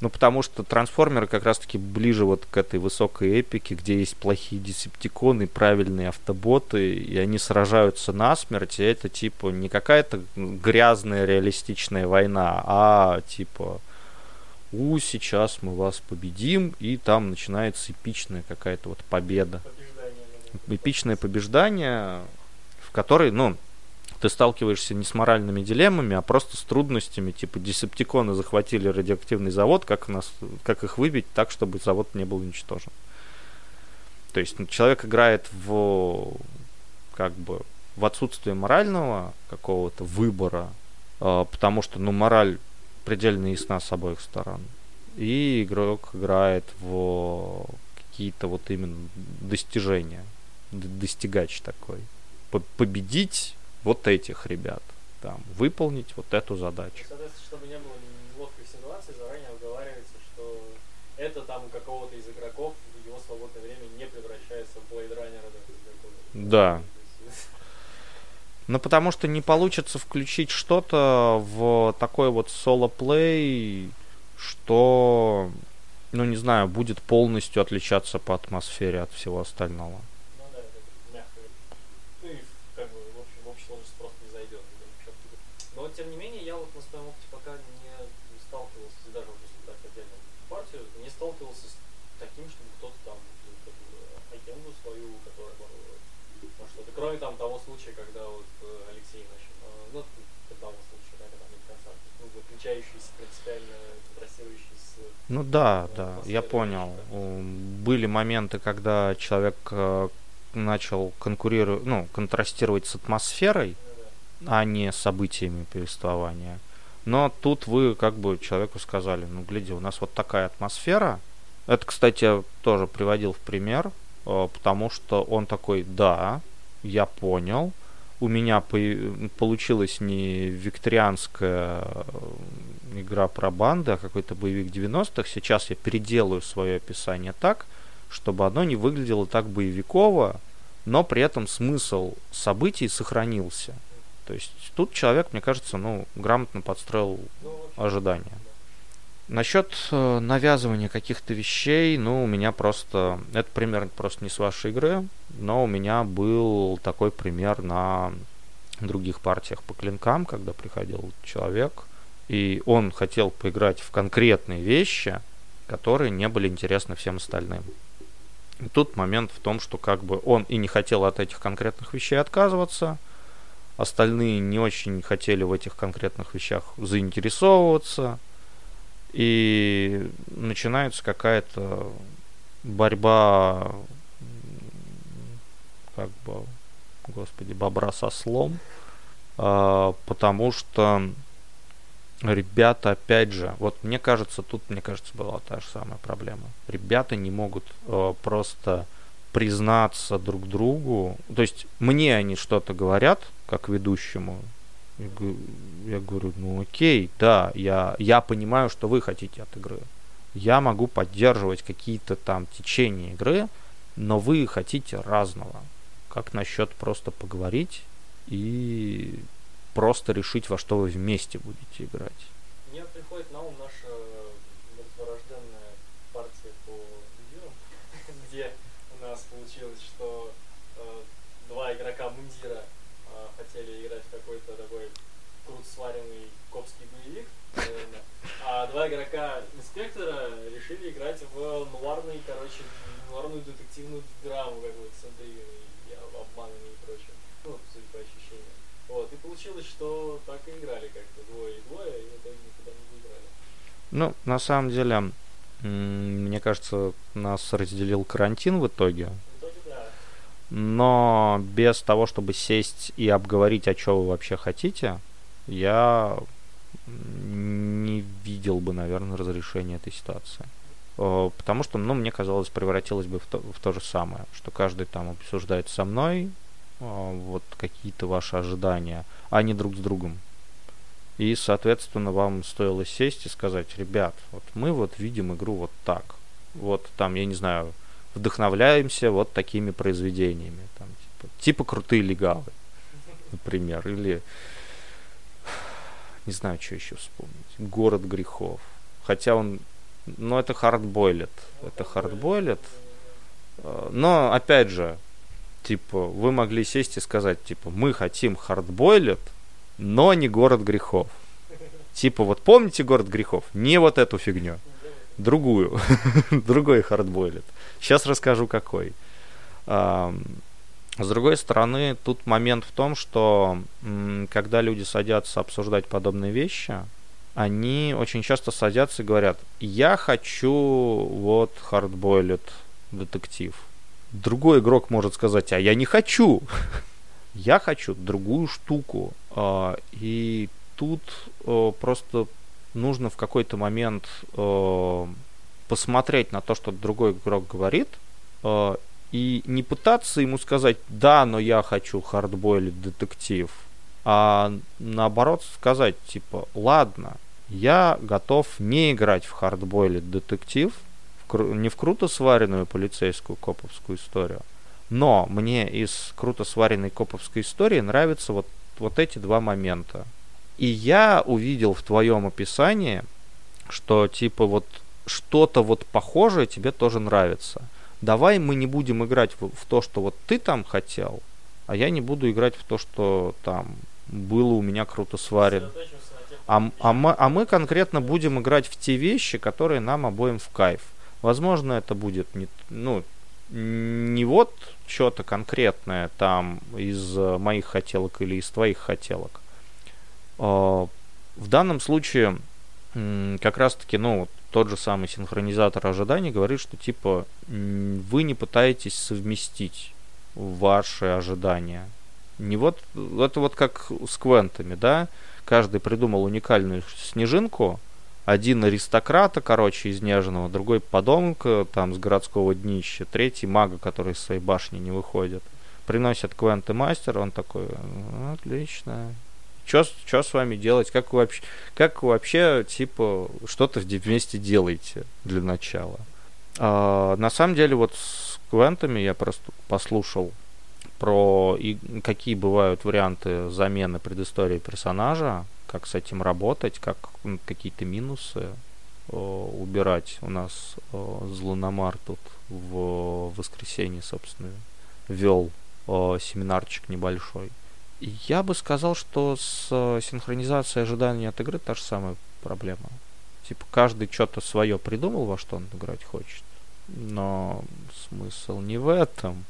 Ну, потому что трансформеры как раз-таки ближе вот к этой высокой эпике, где есть плохие десептиконы, правильные автоботы, и они сражаются насмерть, и это типа не какая-то грязная реалистичная война, а типа у, сейчас мы вас победим, и там начинается эпичная какая-то вот победа. Эпичное побеждание, в которой, ну, ты сталкиваешься не с моральными дилеммами, а просто с трудностями, типа десептиконы захватили радиоактивный завод, как, нас, как их выбить так, чтобы завод не был уничтожен. То есть человек играет в как бы в отсутствие морального какого-то выбора, э, потому что ну мораль предельно ясна с обоих сторон. И игрок играет в какие-то вот именно достижения, достигач такой. Победить вот этих ребят, там, выполнить вот эту задачу. Соответственно, чтобы не было неловких ситуаций, заранее оговаривается, что это там у какого-то из игроков в его свободное время не превращается в Blade Runner. Да. <laughs> Ну, потому что не получится включить что-то в такой вот соло-плей, что, ну, не знаю, будет полностью отличаться по атмосфере от всего остального. Ну да, это мягко. Ну и как бы в общем, в общей сложности просто не зайдет. Но тем не менее, я вот на своем опыте пока не сталкивался, и даже вот если брать отдельную партию, не сталкивался с таким, чтобы кто-то там как бы, агенду свою, которая ворует. Ну, что-то. Кроме там того случая, когда вот э, Алексей начал, э, ну, одного случая, да, когда они концерт, ну, выключающийся принципиально, контрастирующий с Ну да, Ну, да, я понял. М, Были моменты, когда человек э, начал конкурировать, ну, контрастировать с атмосферой, ну, да. а не событиями повествования. Но тут вы как бы человеку сказали, ну, гляди, у нас вот такая атмосфера. Это, кстати, я тоже приводил в пример, э, потому что он такой, да, я понял, у меня по- получилась не викторианская э, игра про банды, а какой-то боевик 90-х. Сейчас я переделаю свое описание так, чтобы оно не выглядело так боевиково, но при этом смысл событий сохранился. То есть тут человек, мне кажется, ну, грамотно подстроил Ну, ожидания. Насчет э, навязывания каких-то вещей, ну, у меня просто... Это пример просто не с вашей игры, но у меня был такой пример на других партиях по клинкам, когда приходил человек, и он хотел поиграть в конкретные вещи, которые не были интересны всем остальным. И тут момент в том, что как бы он и не хотел от этих конкретных вещей отказываться, остальные не очень хотели в этих конкретных вещах заинтересовываться, и начинается какая-то борьба, как бы, господи, бобра со слом, а, потому что ребята, опять же, вот мне кажется, тут, мне кажется, была та же самая проблема. Ребята не могут э, просто признаться друг другу. То есть мне они что-то говорят, как ведущему. Я говорю, ну окей, да, я, я понимаю, что вы хотите от игры. Я могу поддерживать какие-то там течения игры, но вы хотите разного. Как насчет просто поговорить и просто решить, во что вы вместе будете играть? Мне приходит на ум наша мертворожденная партия по мундирам, <laughs> где у нас получилось, что э, два игрока мундира э, хотели играть в какой-то сваренный копский боевик, наверное, а два игрока инспектора решили играть в нуарный, короче, нуарную детективную драму какую-то с интригами и обманами и прочим. Ну, судя по ощущениям. Вот, и получилось, что так и играли как-то двое и двое, и в итоге никуда не выиграли. Ну, на самом деле, мне кажется, нас разделил карантин в итоге. В итоге, да. Но без того, чтобы сесть и обговорить, о чем вы вообще хотите, я не видел бы, наверное, разрешения этой ситуации. Э, Потому что, ну, мне казалось, превратилось бы в то, в то же самое, что каждый там обсуждает со мной э, вот какие-то ваши ожидания, а не друг с другом. И, соответственно, вам стоило сесть и сказать, ребят, вот мы вот видим игру вот так. Вот там, я не знаю, вдохновляемся вот такими произведениями. Там, типа, типа крутые легавы, например. Или не знаю, что еще вспомнить. Город грехов. Хотя он. Ну, это хардбойлет. Это хардбойлет. Э, Но, опять же, типа, вы могли сесть и сказать, типа, мы хотим хардбойлет, но не город грехов. Типа, вот помните город грехов? Не вот эту фигню. Другую. <laughs> Другой хардбойлет. Сейчас расскажу, какой. С другой стороны, тут момент в том, что когда люди садятся обсуждать подобные вещи, они очень часто садятся и говорят, я хочу вот хардбойлет детектив. Другой игрок может сказать, а я не хочу. <laughs> Я хочу другую штуку. А, И тут э, просто нужно в какой-то момент э, посмотреть на то, что другой игрок говорит, э, и не пытаться ему сказать, да, но я хочу хардбойлить детектив, а наоборот сказать, типа, ладно, я готов не играть в хардбойлит детектив, в не в круто сваренную полицейскую коповскую историю, но мне из круто сваренной коповской истории нравится вот вот эти два момента. И я увидел в твоем описании, что типа вот что-то вот похожее тебе тоже нравится. Давай мы не будем играть в, в то, что вот ты там хотел, а я не буду играть в то, что там было у меня круто сварено. А, а, мы, а мы конкретно будем играть в те вещи, которые нам обоим в кайф. Возможно, это будет не, ну, не вот что-то конкретное там из моих хотелок или из твоих хотелок. А, в данном случае как раз-таки, ну, тот же самый синхронизатор ожиданий говорит, что типа вы не пытаетесь совместить ваши ожидания. Не вот, это вот как с квентами, да, каждый придумал уникальную снежинку, один аристократа, короче, из нежного, другой подонка, там, с городского днища, третий мага, который из своей башни не выходит. Приносят квенты мастер, он такой, отлично, что с вами делать, как вы вообще, как вы вообще типа что-то вместе делаете для начала. А, на самом деле вот с квентами я просто послушал про и какие бывают варианты замены предыстории персонажа, как с этим работать, как какие-то минусы о, убирать. У нас о, Злуномар тут в воскресенье, собственно, вел о, семинарчик небольшой. Я бы сказал, что с э, синхронизацией ожиданий от игры та же самая проблема. Типа каждый что-то свое придумал, во что он играть хочет. Но смысл не в этом.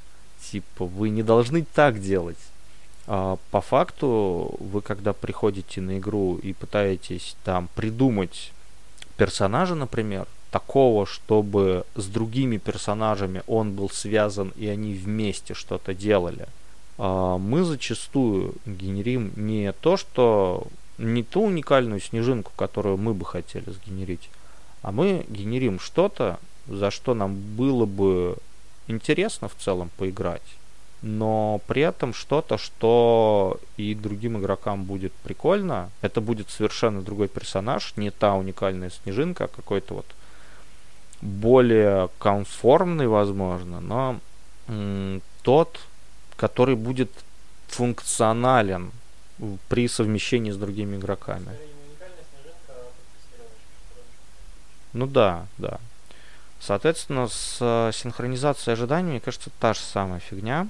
Типа вы не должны так делать. А по факту вы когда приходите на игру и пытаетесь там придумать персонажа, например, такого, чтобы с другими персонажами он был связан и они вместе что-то делали – мы зачастую генерим не то, что не ту уникальную снежинку, которую мы бы хотели сгенерить, а мы генерим что-то, за что нам было бы интересно в целом поиграть, но при этом что-то, что и другим игрокам будет прикольно. Это будет совершенно другой персонаж, не та уникальная снежинка, а какой-то вот более конформный, возможно, но тот, который будет функционален при совмещении с другими игроками. Ну да, да. Соответственно, с э, синхронизацией ожиданий, мне кажется, та же самая фигня.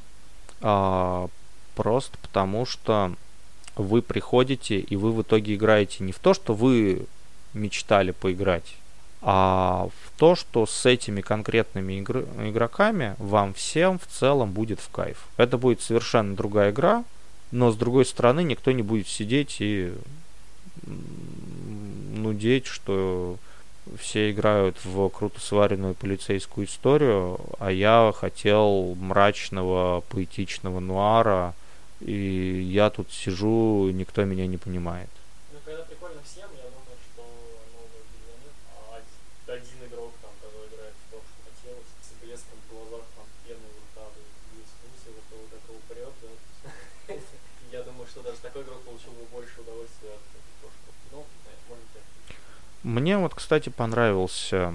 А, просто потому что вы приходите и вы в итоге играете не в то, что вы мечтали поиграть, а в то, что с этими конкретными игр- игроками вам всем в целом будет в кайф. Это будет совершенно другая игра, но с другой стороны никто не будет сидеть и нудеть, что все играют в круто сваренную полицейскую историю, а я хотел мрачного, поэтичного нуара, и я тут сижу, никто меня не понимает. Мне вот, кстати, понравился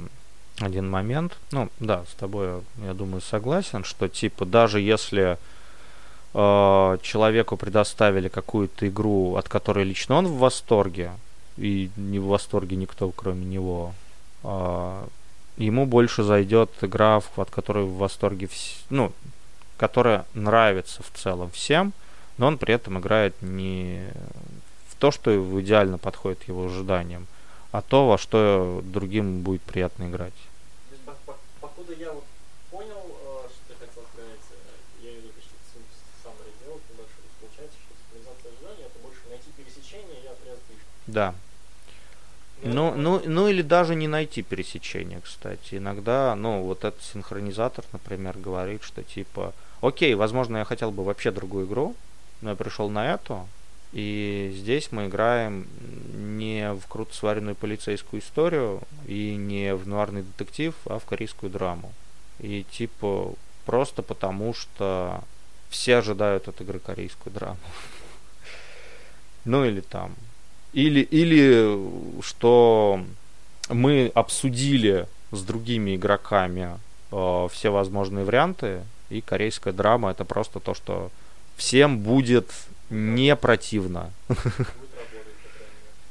один момент. Ну, да, с тобой, я думаю, согласен, что типа даже если э, человеку предоставили какую-то игру, от которой лично он в восторге, и не в восторге никто, кроме него, э, ему больше зайдет игра, от которой в восторге, вс... ну, которая нравится в целом всем, но он при этом играет не в то, что идеально подходит его ожиданиям, а то, во что другим будет приятно играть. Покуда я вот понял, что ты хотел сказать, я имею в виду, что ты сам делал, ты дальше получается, что цифровизация ожидания это больше найти пересечение и отрезать Да. Ну, ну, ну или даже не найти пересечение, кстати. Иногда, ну, вот этот синхронизатор, например, говорит, что типа, окей, возможно, я хотел бы вообще другую игру, но я пришел на эту, и здесь мы играем не в круто сваренную полицейскую историю и не в нуарный детектив, а в корейскую драму. И типа просто потому, что все ожидают от игры корейскую драму. <laughs> Ну или там. Или, или что мы обсудили с другими игроками э, все возможные варианты, и корейская драма это просто то, что всем будет не противно.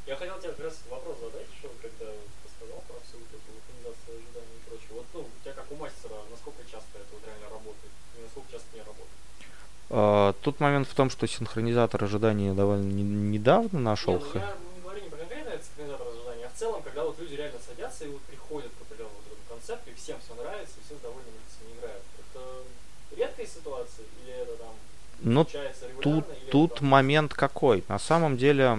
Я хотел тебе как раз вопрос задать, что когда ты сказал про всю эту организацию ожиданий и прочее. Вот, ну, у тебя как у мастера, насколько часто это вот реально работает? И насколько часто не работает? А, Тут момент в том, что синхронизатор ожидания довольно не- недавно нашел. Не, ну, я не говорю не про конкретно этот синхронизатор ожидания, а в целом, когда вот люди реально садятся и вот приходят к определенному концепту, и всем все нравится, и все с довольными лицами играют. Это редкая ситуация или это там Ну, регулярно? Тут, тут момент какой. На самом деле,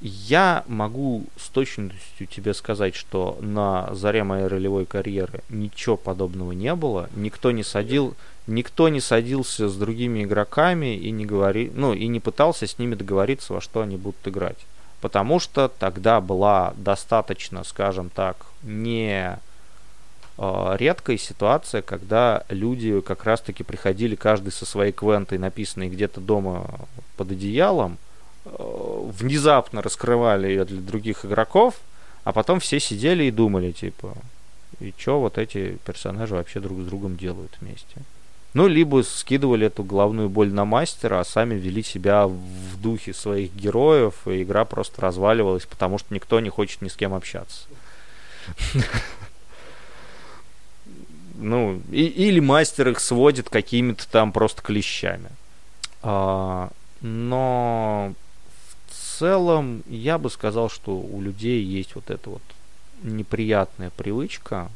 я могу с точностью тебе сказать, что на заре моей ролевой карьеры ничего подобного не было. Никто не садил, никто не садился с другими игроками и не говори, ну и не пытался с ними договориться, во что они будут играть. Потому что тогда была достаточно, скажем так, не редкая ситуация, когда люди как раз-таки приходили каждый со своей квентой, написанной где-то дома под одеялом, э, внезапно раскрывали ее для других игроков, а потом все сидели и думали, типа, и что вот эти персонажи вообще друг с другом делают вместе. Ну, либо скидывали эту головную боль на мастера, а сами вели себя в духе своих героев, и игра просто разваливалась, потому что никто не хочет ни с кем общаться. Ну, и- или мастер их сводит какими-то там просто клещами. А, но в целом я бы сказал, что у людей есть вот эта вот неприятная привычка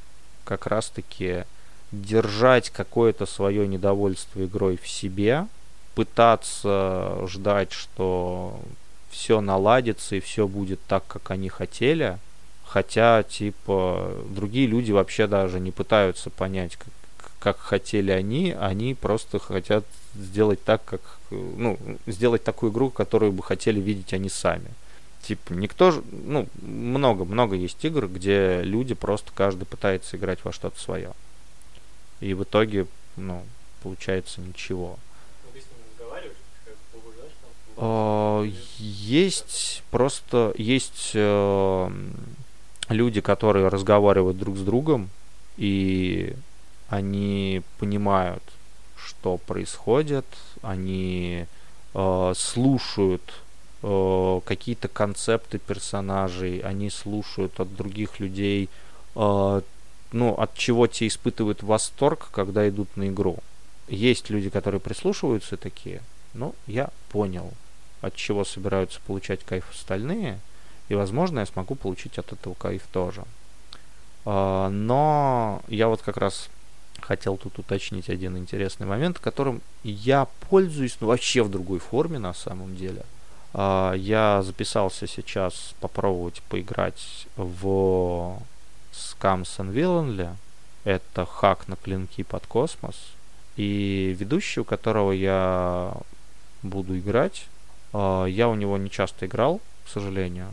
как раз-таки держать какое-то свое недовольство игрой в себе, пытаться ждать, что все наладится и все будет так, как они хотели, хотя, типа, другие люди вообще даже не пытаются понять, как, как хотели они, они просто хотят сделать так, как, ну, сделать такую игру, которую бы хотели видеть они сами. Типа, никто же, ну, много-много есть игр, где люди просто каждый пытается играть во что-то свое. И в итоге, ну, получается ничего. А, Есть просто есть э, люди, которые разговаривают друг с другом, и они понимают, что происходит, они э, слушают э, какие-то концепты персонажей, они слушают от других людей, э, ну, от чего те испытывают восторг, когда идут на игру. Есть люди, которые прислушиваются такие, ну, я понял, от чего собираются получать кайф остальные, и, возможно, я смогу получить от этого кайф тоже. А, Но я вот как раз хотел тут уточнить один интересный момент, которым я пользуюсь, ну, вообще в другой форме на самом деле. А, Я записался сейчас попробовать поиграть в Scams and Villainly. Это хак на клинки под космос. И ведущий, у которого я буду играть, а, я у него не часто играл, к сожалению,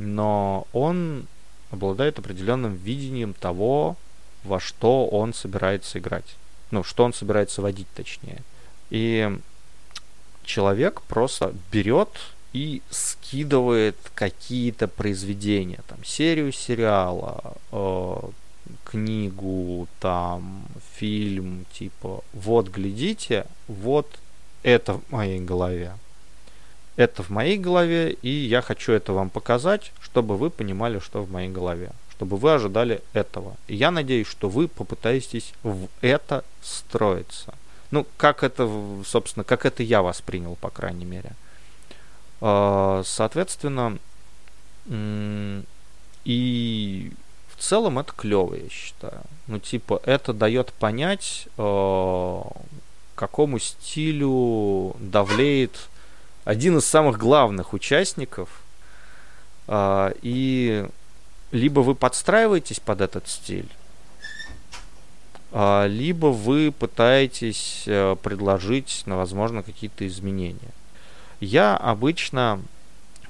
но он обладает определенным видением того, во что он собирается играть. Ну, что он собирается водить, точнее. И человек просто берет и скидывает какие-то произведения, там, серию сериала, э, книгу, там, фильм, типа, вот, глядите, вот это в моей голове. Это в моей голове, и я хочу это вам показать, чтобы вы понимали, что в моей голове. Чтобы вы ожидали этого. И я надеюсь, что вы попытаетесь в это строиться. Ну, как это, собственно, как это я воспринял, по крайней мере. А, Соответственно, и в целом это клево, я считаю. Ну, типа, это дает понять, э, какому стилю давлеет один из самых главных участников. А, И либо вы подстраиваетесь под этот стиль, а, либо вы пытаетесь э, предложить, ну, возможно, какие-то изменения. Я обычно,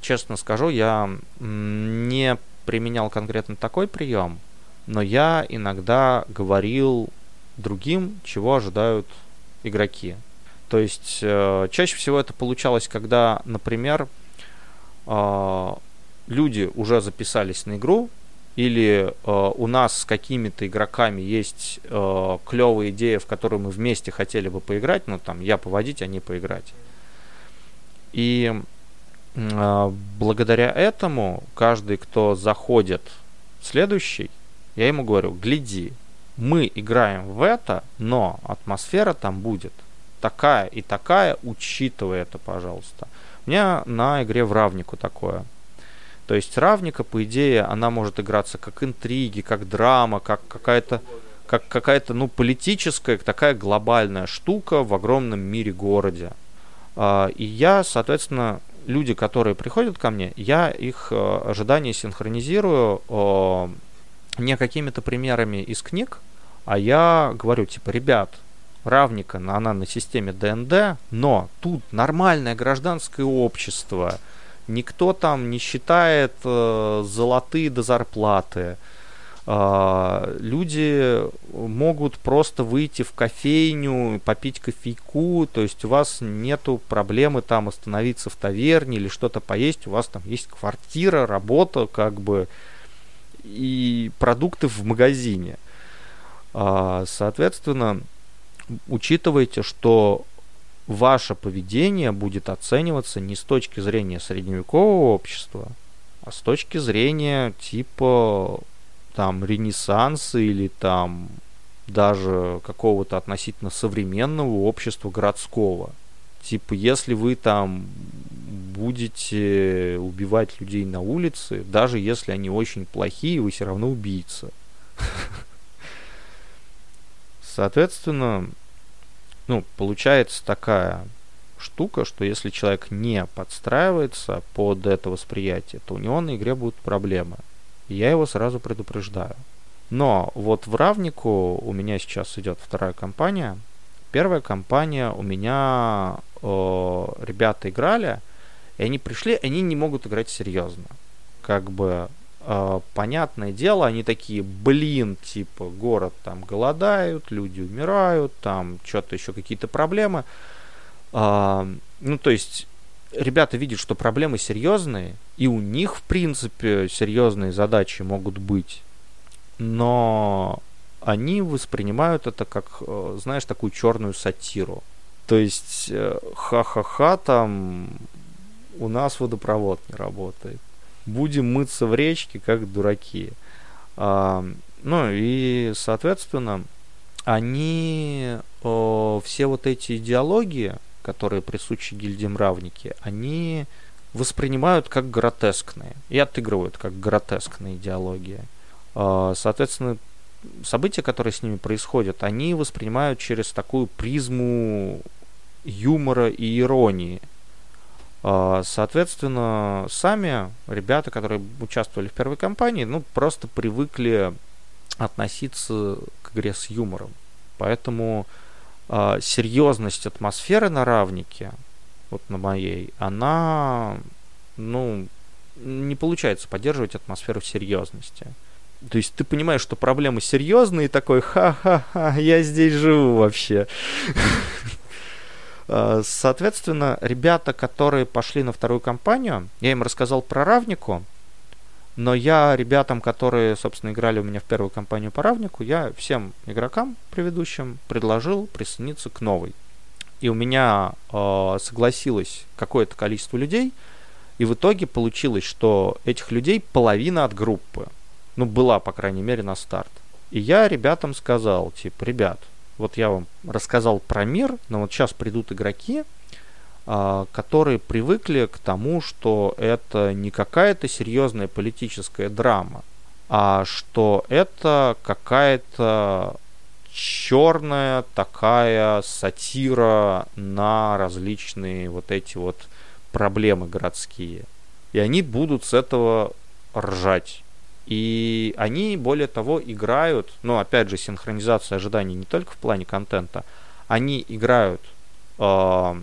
честно скажу, я не применял конкретно такой прием, но я иногда говорил другим, чего ожидают игроки. То есть э, чаще всего это получалось, когда, например, э, люди уже записались на игру, или э, у нас с какими-то игроками есть э, клевая идея, в которую мы вместе хотели бы поиграть, ну там я поводить, а не поиграть. И э, благодаря этому каждый, кто заходит следующий, я ему говорю, гляди, мы играем в это, но атмосфера там будет такая и такая, учитывая это, пожалуйста. У меня на игре в равнику такое. То есть равника, по идее, она может играться как интриги, как драма, как какая-то как какая-то, ну, политическая, такая глобальная штука в огромном мире городе. А, и я, соответственно, люди, которые приходят ко мне, я их э, ожидания синхронизирую не какими-то примерами из книг, а я говорю, типа, ребят, равника, она на системе ДНД, но тут нормальное гражданское общество, никто там не считает э, золотые до зарплаты, э, люди могут просто выйти в кофейню, попить кофейку, то есть у вас нету проблемы там остановиться в таверне или что-то поесть, у вас там есть квартира, работа, как бы, и продукты в магазине. А, соответственно, учитывайте, что ваше поведение будет оцениваться не с точки зрения средневекового общества, а с точки зрения типа там ренессанса или там даже какого-то относительно современного общества городского. Типа, если вы там будете убивать людей на улице, даже если они очень плохие, вы все равно убийца. <laughs> Соответственно, ну, получается такая штука, что если человек не подстраивается под это восприятие, то у него на игре будут проблемы. Я его сразу предупреждаю. Но вот в равнику у меня сейчас идет вторая кампания. Первая кампания у меня э, ребята играли, и они пришли, они не могут играть серьезно. Как бы понятное дело, они такие, блин, типа, город там голодают, люди умирают, там что-то еще какие-то проблемы. Э, ну, то есть, ребята видят, что проблемы серьезные, и у них, в принципе, серьезные задачи могут быть. Но они воспринимают это как, э, знаешь, такую черную сатиру. То есть, э, ха-ха-ха, там у нас водопровод не работает будем мыться в речке, как дураки. А, ну и, соответственно, они о, все вот эти идеологии, которые присущи гильдии мравники, они воспринимают как гротескные и отыгрывают как гротескные идеологии. А, соответственно, события, которые с ними происходят, они воспринимают через такую призму юмора и иронии. А, соответственно, сами ребята, которые участвовали в первой кампании, ну, просто привыкли относиться к игре с юмором. Поэтому э, серьезность атмосферы на равнике, вот на моей, она, ну, не получается поддерживать атмосферу серьезности. То есть ты понимаешь, что проблемы серьезные, и такой, ха-ха-ха, я здесь живу вообще. Э, соответственно, ребята, которые пошли на вторую кампанию, я им рассказал про равнику, но я ребятам, которые, собственно, играли у меня в первую кампанию по равнику, я всем игрокам предыдущим предложил присоединиться к новой. И у меня э, согласилось какое-то количество людей, и в итоге получилось, что этих людей половина от группы. Ну, была, по крайней мере, на старт. И я ребятам сказал, типа, ребят, вот я вам рассказал про мир, но вот сейчас придут игроки, а, которые привыкли к тому, что это не какая-то серьезная политическая драма, а что это какая-то черная такая сатира на различные вот эти вот проблемы городские. И они будут с этого ржать. И они, более того, играют, ну, опять же, синхронизация ожиданий не только в плане контента, они играют, э,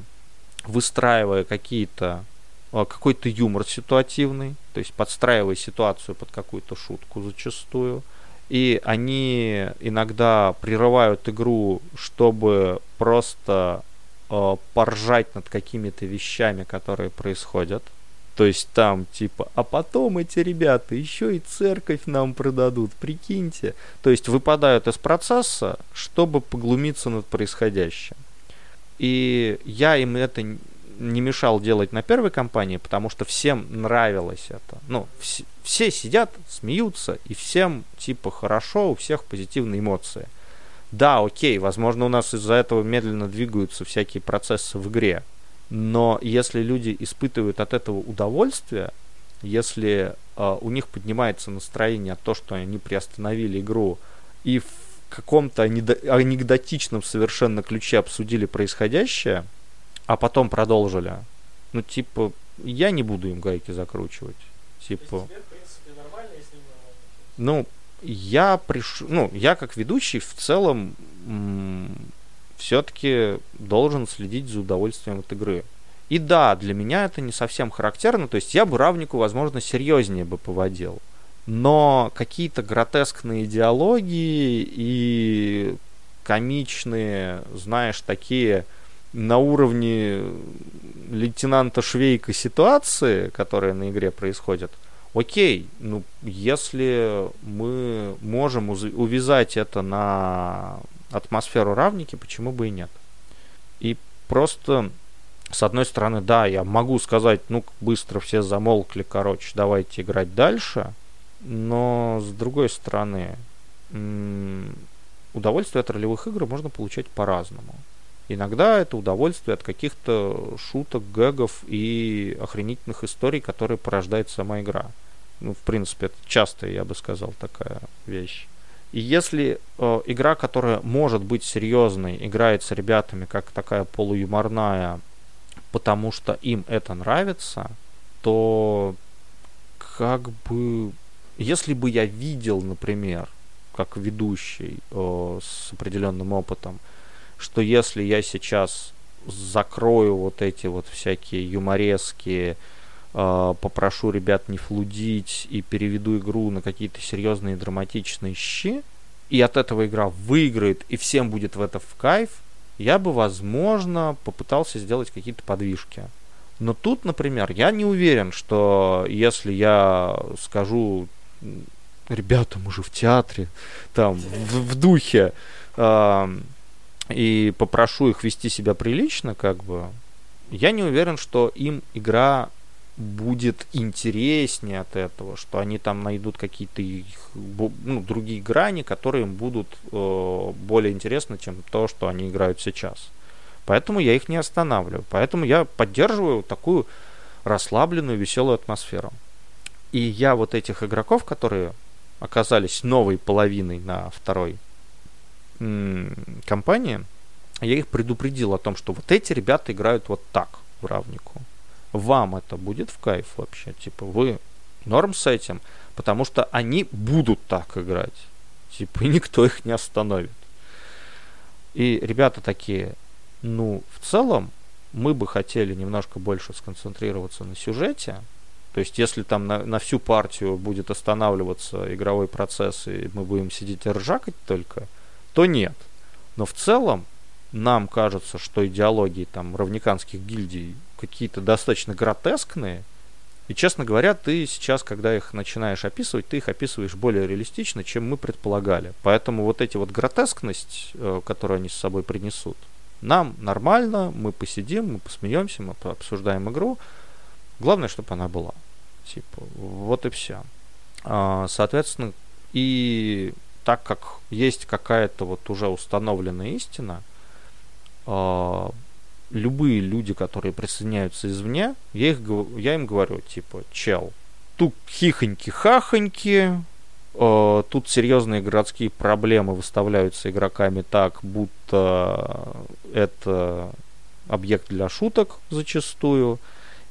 выстраивая какие-то э, какой-то юмор ситуативный, то есть подстраивая ситуацию под какую-то шутку зачастую. И они иногда прерывают игру, чтобы просто э, поржать над какими-то вещами, которые происходят. То есть там типа, а потом эти ребята еще и церковь нам продадут, прикиньте. То есть выпадают из процесса, чтобы поглумиться над происходящим. И я им это не мешал делать на первой компании, потому что всем нравилось это. Ну, вс- все сидят, смеются, и всем типа хорошо, у всех позитивные эмоции. Да, окей, возможно, у нас из-за этого медленно двигаются всякие процессы в игре. Но если люди испытывают от этого удовольствие, если э, у них поднимается настроение от того, что они приостановили игру и в каком-то анекдотичном совершенно ключе обсудили происходящее, а потом продолжили. Ну, типа, я не буду им гайки закручивать. Типа. Тебе, принципе, Ну, я пришел, ну, я как ведущий в целом все-таки должен следить за удовольствием от игры. И да, для меня это не совсем характерно, то есть я бы равнику, возможно, серьезнее бы поводил. Но какие-то гротескные диалоги и комичные, знаешь, такие на уровне лейтенанта Швейка ситуации, которые на игре происходят, окей, ну, если мы можем увязать это на атмосферу равники, почему бы и нет? И просто, с одной стороны, да, я могу сказать, ну, быстро все замолкли, короче, давайте играть дальше, но с другой стороны, удовольствие от ролевых игр можно получать по-разному. Иногда это удовольствие от каких-то шуток, гэгов и охренительных историй, которые порождает сама игра. Ну, в принципе, это часто, я бы сказал, такая вещь. И если э, игра, которая может быть серьезной, играет с ребятами как такая полуюморная, потому что им это нравится, то как бы, если бы я видел, например, как ведущий э, с определенным опытом, что если я сейчас закрою вот эти вот всякие юморески, попрошу ребят не флудить и переведу игру на какие-то серьезные драматичные щи, и от этого игра выиграет, и всем будет в это в кайф, я бы, возможно, попытался сделать какие-то подвижки. Но тут, например, я не уверен, что если я скажу, ребята, мы же в театре, там, в, в духе, э, и попрошу их вести себя прилично, как бы, я не уверен, что им игра будет интереснее от этого, что они там найдут какие-то ну, другие грани, которые им будут э, более интересны, чем то, что они играют сейчас. Поэтому я их не останавливаю. Поэтому я поддерживаю такую расслабленную, веселую атмосферу. И я вот этих игроков, которые оказались новой половиной на второй компании, я их предупредил о том, что вот эти ребята играют вот так в равнику. Вам это будет в кайф вообще? Типа, вы норм с этим? Потому что они будут так играть. Типа, и никто их не остановит. И ребята такие, ну, в целом, мы бы хотели немножко больше сконцентрироваться на сюжете, то есть, если там на, на всю партию будет останавливаться игровой процесс, и мы будем сидеть и ржакать только, то нет. Но в целом, нам кажется, что идеологии там равниканских гильдий какие-то достаточно гротескные. И, честно говоря, ты сейчас, когда их начинаешь описывать, ты их описываешь более реалистично, чем мы предполагали. Поэтому вот эти вот гротескность, э, которую они с собой принесут, нам нормально, мы посидим, мы посмеемся, мы обсуждаем игру. Главное, чтобы она была. Типа, вот и все. А, соответственно, и так как есть какая-то вот уже установленная истина, а, любые люди, которые присоединяются извне, я, их, я им говорю, типа, чел, тут хихоньки-хахоньки, э, тут серьезные городские проблемы выставляются игроками так, будто это объект для шуток зачастую.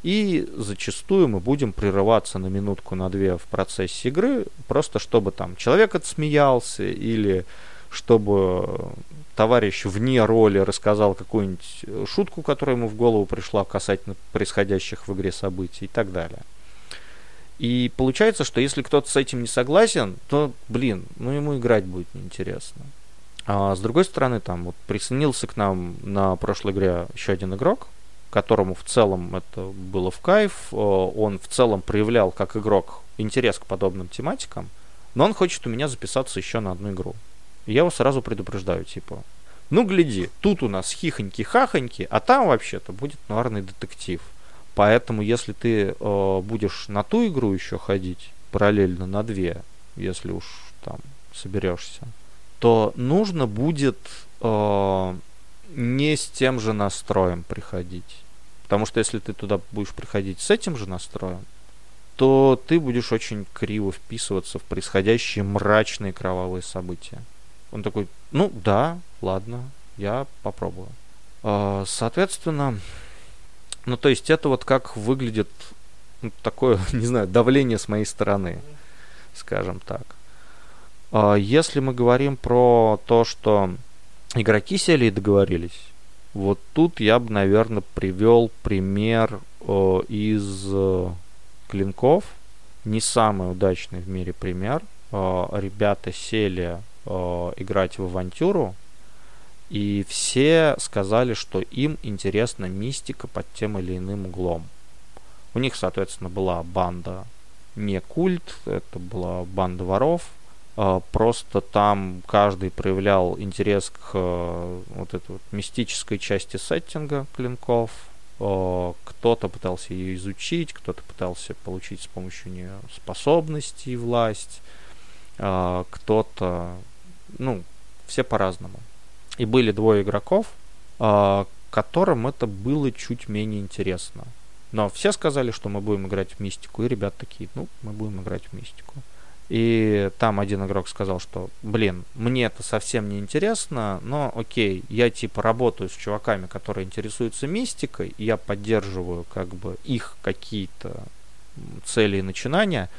И зачастую мы будем прерываться на минутку, на две в процессе игры, просто чтобы там человек отсмеялся или чтобы товарищ вне роли рассказал какую-нибудь шутку, которая ему в голову пришла касательно происходящих в игре событий и так далее. И получается, что если кто-то с этим не согласен, то, блин, ну ему играть будет неинтересно. А с другой стороны, там вот присоединился к нам на прошлой игре еще один игрок, которому в целом это было в кайф, э, он в целом проявлял как игрок интерес к подобным тематикам, но он хочет у меня записаться еще на одну игру. Я его сразу предупреждаю, типа, ну гляди, тут у нас хихоньки-хахоньки, а там вообще-то будет нуарный детектив. Поэтому, если ты э, будешь на ту игру еще ходить, параллельно на две, если уж там соберешься, то нужно будет э, не с тем же настроем приходить. Потому что если ты туда будешь приходить с этим же настроем, то ты будешь очень криво вписываться в происходящие мрачные кровавые события. Он такой, ну да, ладно, я попробую. Э, соответственно, ну то есть это вот как выглядит ну, такое, <laughs> не знаю, давление с моей стороны, скажем так. А, если мы говорим про то, что игроки сели и договорились, вот тут я бы, наверное, привел пример из э, клинков. Не самый удачный в мире пример. А, ребята сели играть в авантюру, и все сказали, что им интересна мистика под тем или иным углом. У них, соответственно, была банда не культ, это была банда воров. А, просто там каждый проявлял интерес к э, вот этой вот мистической части сеттинга клинков. Кто-то пытался ее изучить, кто-то пытался получить с помощью нее способности и власть. Кто-то, ну, все по-разному. И были двое игроков, которым это было чуть менее интересно. Но все сказали, что мы будем играть в мистику, и ребят такие, ну, мы будем играть в мистику. И там один игрок сказал, что, блин, мне это совсем не интересно, но окей, я типа работаю с чуваками, которые интересуются мистикой, и я поддерживаю как бы их какие-то цели и начинания,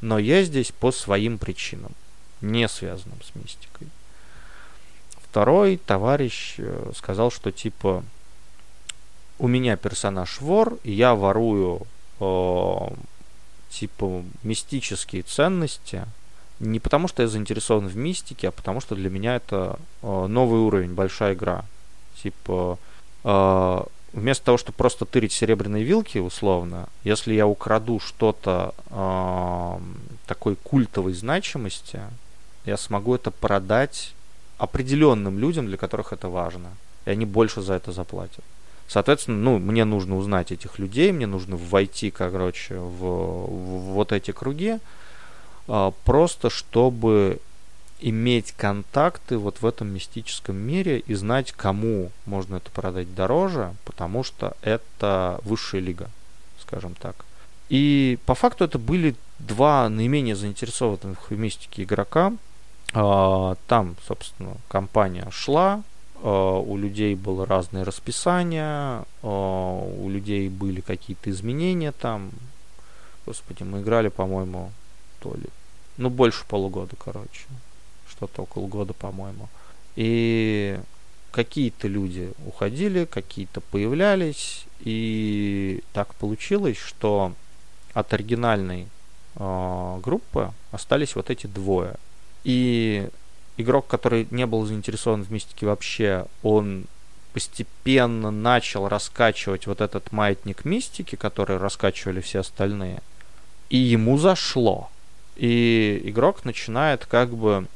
но я здесь по своим причинам, не связанным с мистикой. Второй товарищ э, сказал, что типа у меня персонаж вор, и я ворую э, типа мистические ценности. Не потому что я заинтересован в мистике, а потому что для меня это э, новый уровень, большая игра. Типа э, вместо того, чтобы просто тырить серебряные вилки, условно, если я украду что-то э, такой культовой значимости, я смогу это продать определенным людям, для которых это важно. И они больше за это заплатят. Соответственно, ну, мне нужно узнать этих людей, мне нужно войти, короче, в, в вот эти круги, а, просто чтобы иметь контакты вот в этом мистическом мире и знать, кому можно это продать дороже, потому что это высшая лига, скажем так. И по факту это были два наименее заинтересованных в мистике игрока. А, там, собственно, компания шла, Э, у людей было разное расписание, э, у людей были какие-то изменения там. Господи, мы играли, по-моему, то ли, ну, больше полугода, короче. Что-то около года, по-моему. И какие-то люди уходили, какие-то появлялись, и так получилось, что от оригинальной э, группы остались вот эти двое. И игрок, который не был заинтересован в мистике вообще, он постепенно начал раскачивать вот этот маятник мистики, который раскачивали все остальные, и ему зашло. И игрок начинает как бы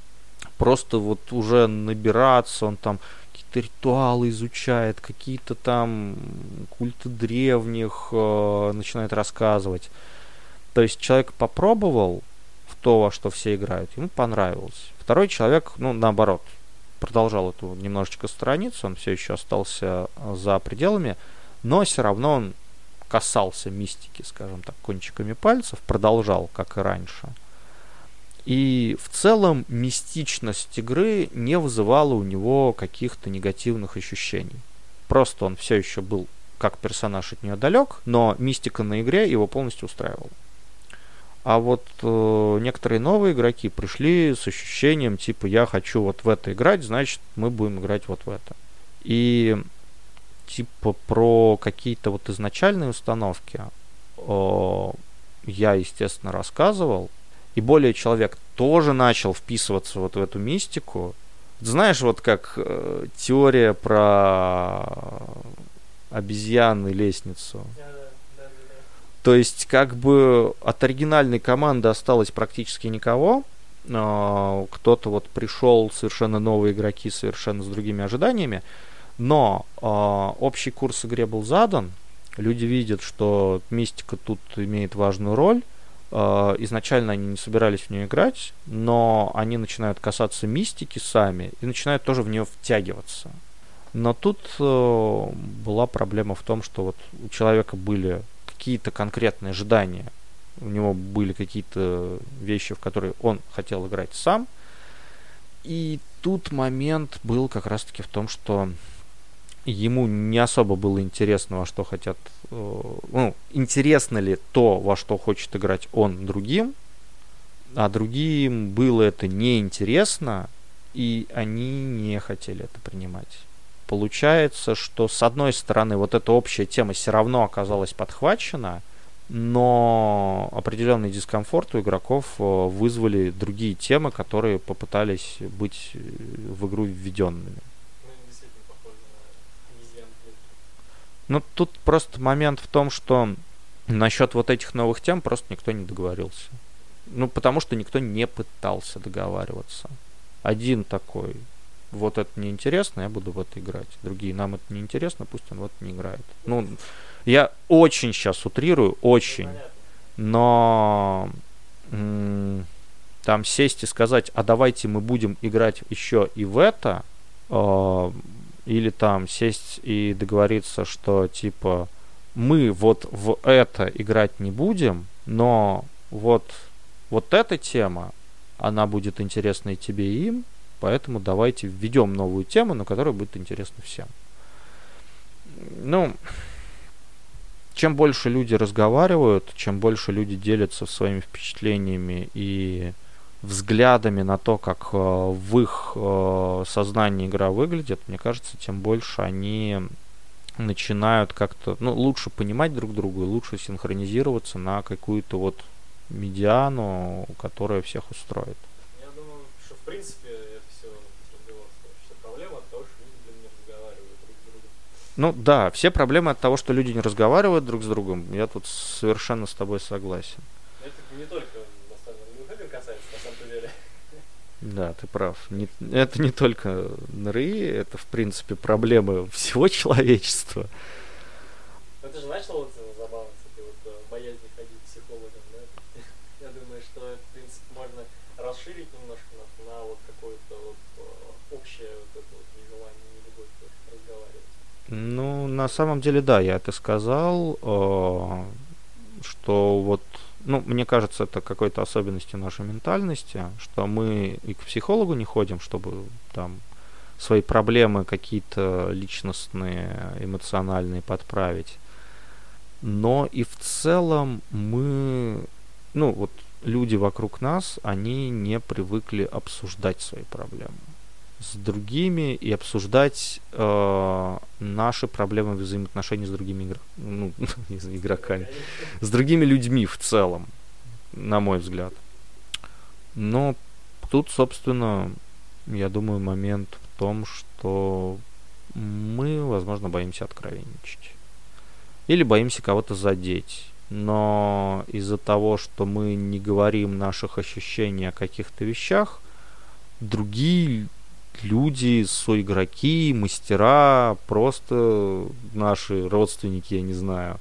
просто вот уже набираться, он там какие-то ритуалы изучает, какие-то там культы древних э, начинает рассказывать. То есть человек попробовал то, во что все играют, ему понравилось. Второй человек, ну, наоборот, продолжал эту немножечко страницу, он все еще остался э, за пределами, но все равно он касался мистики, скажем так, кончиками пальцев, продолжал, как и раньше. И в целом мистичность игры не вызывала у него каких-то негативных ощущений. Просто он все еще был как персонаж от нее далек, но мистика на игре его полностью устраивала. А вот э, некоторые новые игроки пришли с ощущением, типа, я хочу вот в это играть, значит, мы будем играть вот в это. И типа про какие-то вот изначальные установки э, я, естественно, рассказывал. И более человек тоже начал вписываться вот в эту мистику. Знаешь, вот как э, теория про обезьяны лестницу. Да. То есть, как бы от оригинальной команды осталось практически никого. А, Кто-то вот пришел, совершенно новые игроки, совершенно с другими ожиданиями. Но а, общий курс игре был задан. Люди видят, что мистика тут имеет важную роль. А, Изначально они не собирались в нее играть, но они начинают касаться мистики сами и начинают тоже в нее втягиваться. Но тут э, была проблема в том, что вот у человека были какие-то конкретные ожидания. У него были какие-то вещи, в которые он хотел играть сам. И тут момент был как раз-таки в том, что ему не особо было интересно, во что хотят... э, ну, интересно ли то, во что хочет играть он другим, а другим было это неинтересно, и они не хотели это принимать. Получается, что с одной стороны вот эта общая тема все равно оказалась подхвачена, но определенный дискомфорт у игроков э, вызвали другие темы, которые попытались быть э, в игру введенными. Ну. Ну, тут просто момент в том, что насчет вот этих новых тем просто никто не договорился. Ну, потому что никто не пытался договариваться. Один такой, вот это неинтересно, я буду в это играть. Другие, нам это неинтересно, пусть он в это не играет. Ну, я очень сейчас утрирую, очень. Но там сесть и сказать, а давайте мы будем играть еще и в это, э, или там сесть и договориться, что типа мы вот в это играть не будем, но вот вот эта тема, она будет интересна и тебе, и им, поэтому давайте введем новую тему, на которая будет интересна всем. Ну, чем больше люди разговаривают, чем больше люди делятся своими впечатлениями и взглядами на то, как э, в их э, сознании игра выглядит, мне кажется, тем больше они начинают как-то, ну, лучше понимать друг друга и лучше синхронизироваться на какую-то вот медиану, которая всех устроит. Я думаю, что в принципе это все разговор, что проблема от того, что люди блин, не разговаривают друг с другом. Ну да, все проблемы от того, что люди не разговаривают друг с другом. Я тут совершенно с тобой согласен. Это не только деле. Да, ты прав. Не- это не только НРИ, это в принципе проблемы всего человечества. Ты же начал вот забавно, кстати, вот э, боязнь ходить к психологам, да? <laughs> Я думаю, что это, в принципе, можно расширить немножко на, на вот какое-то вот э, общее вот это вот. Ну, на самом деле, да, я это сказал, э, что вот, ну, мне кажется, это какой-то особенностью нашей ментальности, что мы и к психологу не ходим, чтобы там свои проблемы какие-то личностные, эмоциональные подправить. Но и в целом мы, ну, вот люди вокруг нас, они не привыкли обсуждать свои проблемы с другими и обсуждать э, наши проблемы взаимоотношений с другими игр- ну, <laughs> игроками, с другими людьми в целом, на мой взгляд. Но тут, собственно, я думаю, момент в том, что мы, возможно, боимся откровенничать. Или боимся кого-то задеть. Но из-за того, что мы не говорим наших ощущений о каких-то вещах, другие люди, соигроки, мастера, просто наши родственники, я не знаю,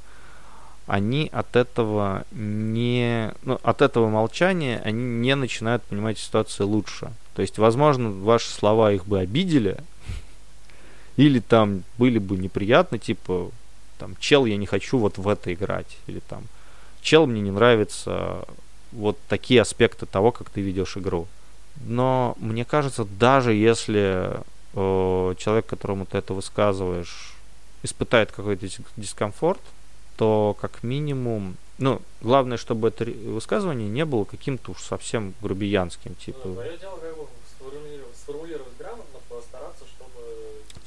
они от этого не, ну, от этого молчания они не начинают понимать ситуацию лучше. То есть, возможно, ваши слова их бы обидели, или там были бы неприятны, типа, там, чел, я не хочу вот в это играть, или там, чел, мне не нравится вот такие аспекты того, как ты ведешь игру. Но мне кажется, даже если э, человек, которому ты это высказываешь, испытает какой-то дис- дискомфорт, то как минимум, ну, главное, чтобы это высказывание не было каким-то уж совсем грубиянским, Ну, типа. твое дело как бы сформулировать, сформулировать грамотно, постараться, чтобы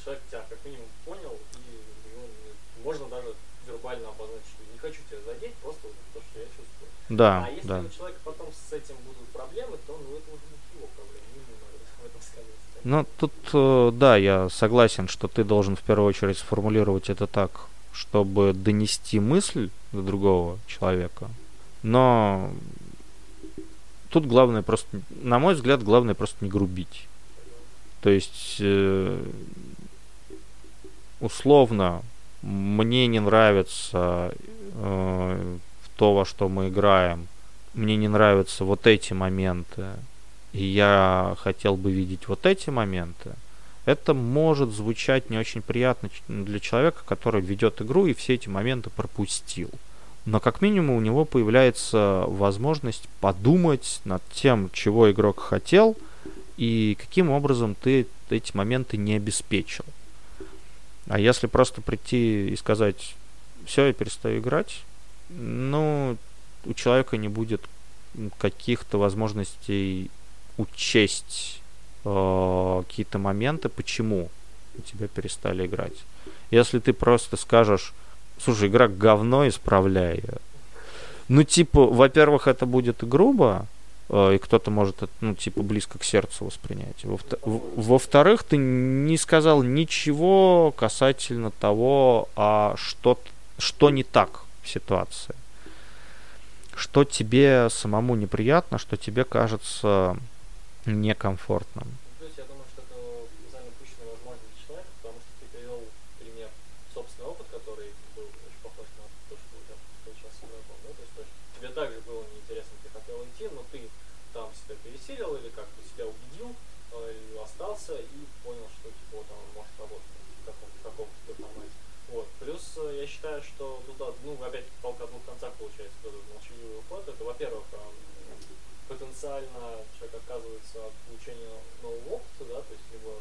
человек тебя как минимум понял, и ну, можно даже вербально обозначить, что не хочу тебя задеть, просто то, что я чувствую. Да, а если да. у человека потом с этим будут проблемы, то ну, это уже будет его проблема, ему надо в этом сказать. Ну, тут, э, да, я согласен, что ты должен в первую очередь сформулировать это так, чтобы донести мысль до другого человека. Но тут главное просто, на мой взгляд, главное просто не грубить. То есть, э, условно, мне не нравится э, то, во что мы играем, мне не нравятся вот эти моменты, и я хотел бы видеть вот эти моменты, это может звучать не очень приятно для человека, который ведет игру и все эти моменты пропустил. Но как минимум у него появляется возможность подумать над тем, чего игрок хотел, и каким образом ты эти моменты не обеспечил. А если просто прийти и сказать, все, я перестаю играть, ну, у человека не будет каких-то возможностей учесть э, какие-то моменты, почему у тебя перестали играть. Если ты просто скажешь, слушай, игра говно, исправляй ее. Ну, типа, во-первых, это будет грубо, э, и кто-то может ну, типа, близко к сердцу воспринять. Во-вторых, ты не сказал ничего касательно того, а что, что не так в ситуации что тебе самому неприятно, что тебе кажется некомфортным. Думаю, что это тебе также было неинтересно, ты хотел идти, но ты там себя пересилил или как-то себя убедил, э, остался и понял, что типа вот может работать в каком-то. Вот. Плюс э, я считаю, что ну, да, ну опять палка о двух концах получается, молчаливый уход. Это, во-первых, потенциально человек отказывается от получения нового опыта, да, то есть либо,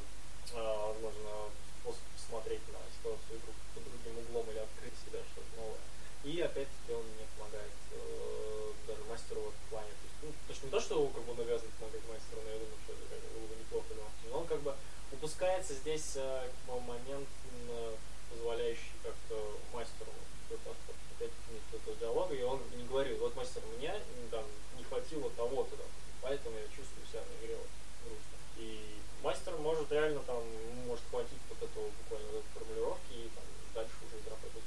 а, возможно, способ посмотреть на ситуацию под другим углом или открыть себя что-то новое. И опять-таки он не помогает э, даже мастеру в этом плане. То есть, ну, то есть не то, что как бы он обязан помогать мастеру, но я думаю, что это как бы было бы неплохо, но он как бы упускается здесь э, как бы, момент, э, позволяющий как-то мастеру опять-таки нет диалога, и он не говорит, вот мастер, меня там хватило того-то, да, поэтому я чувствую себя на игре грустно. И мастер может реально там, может хватить вот этого буквально вот этой формулировки, и там, дальше уже игра пойдет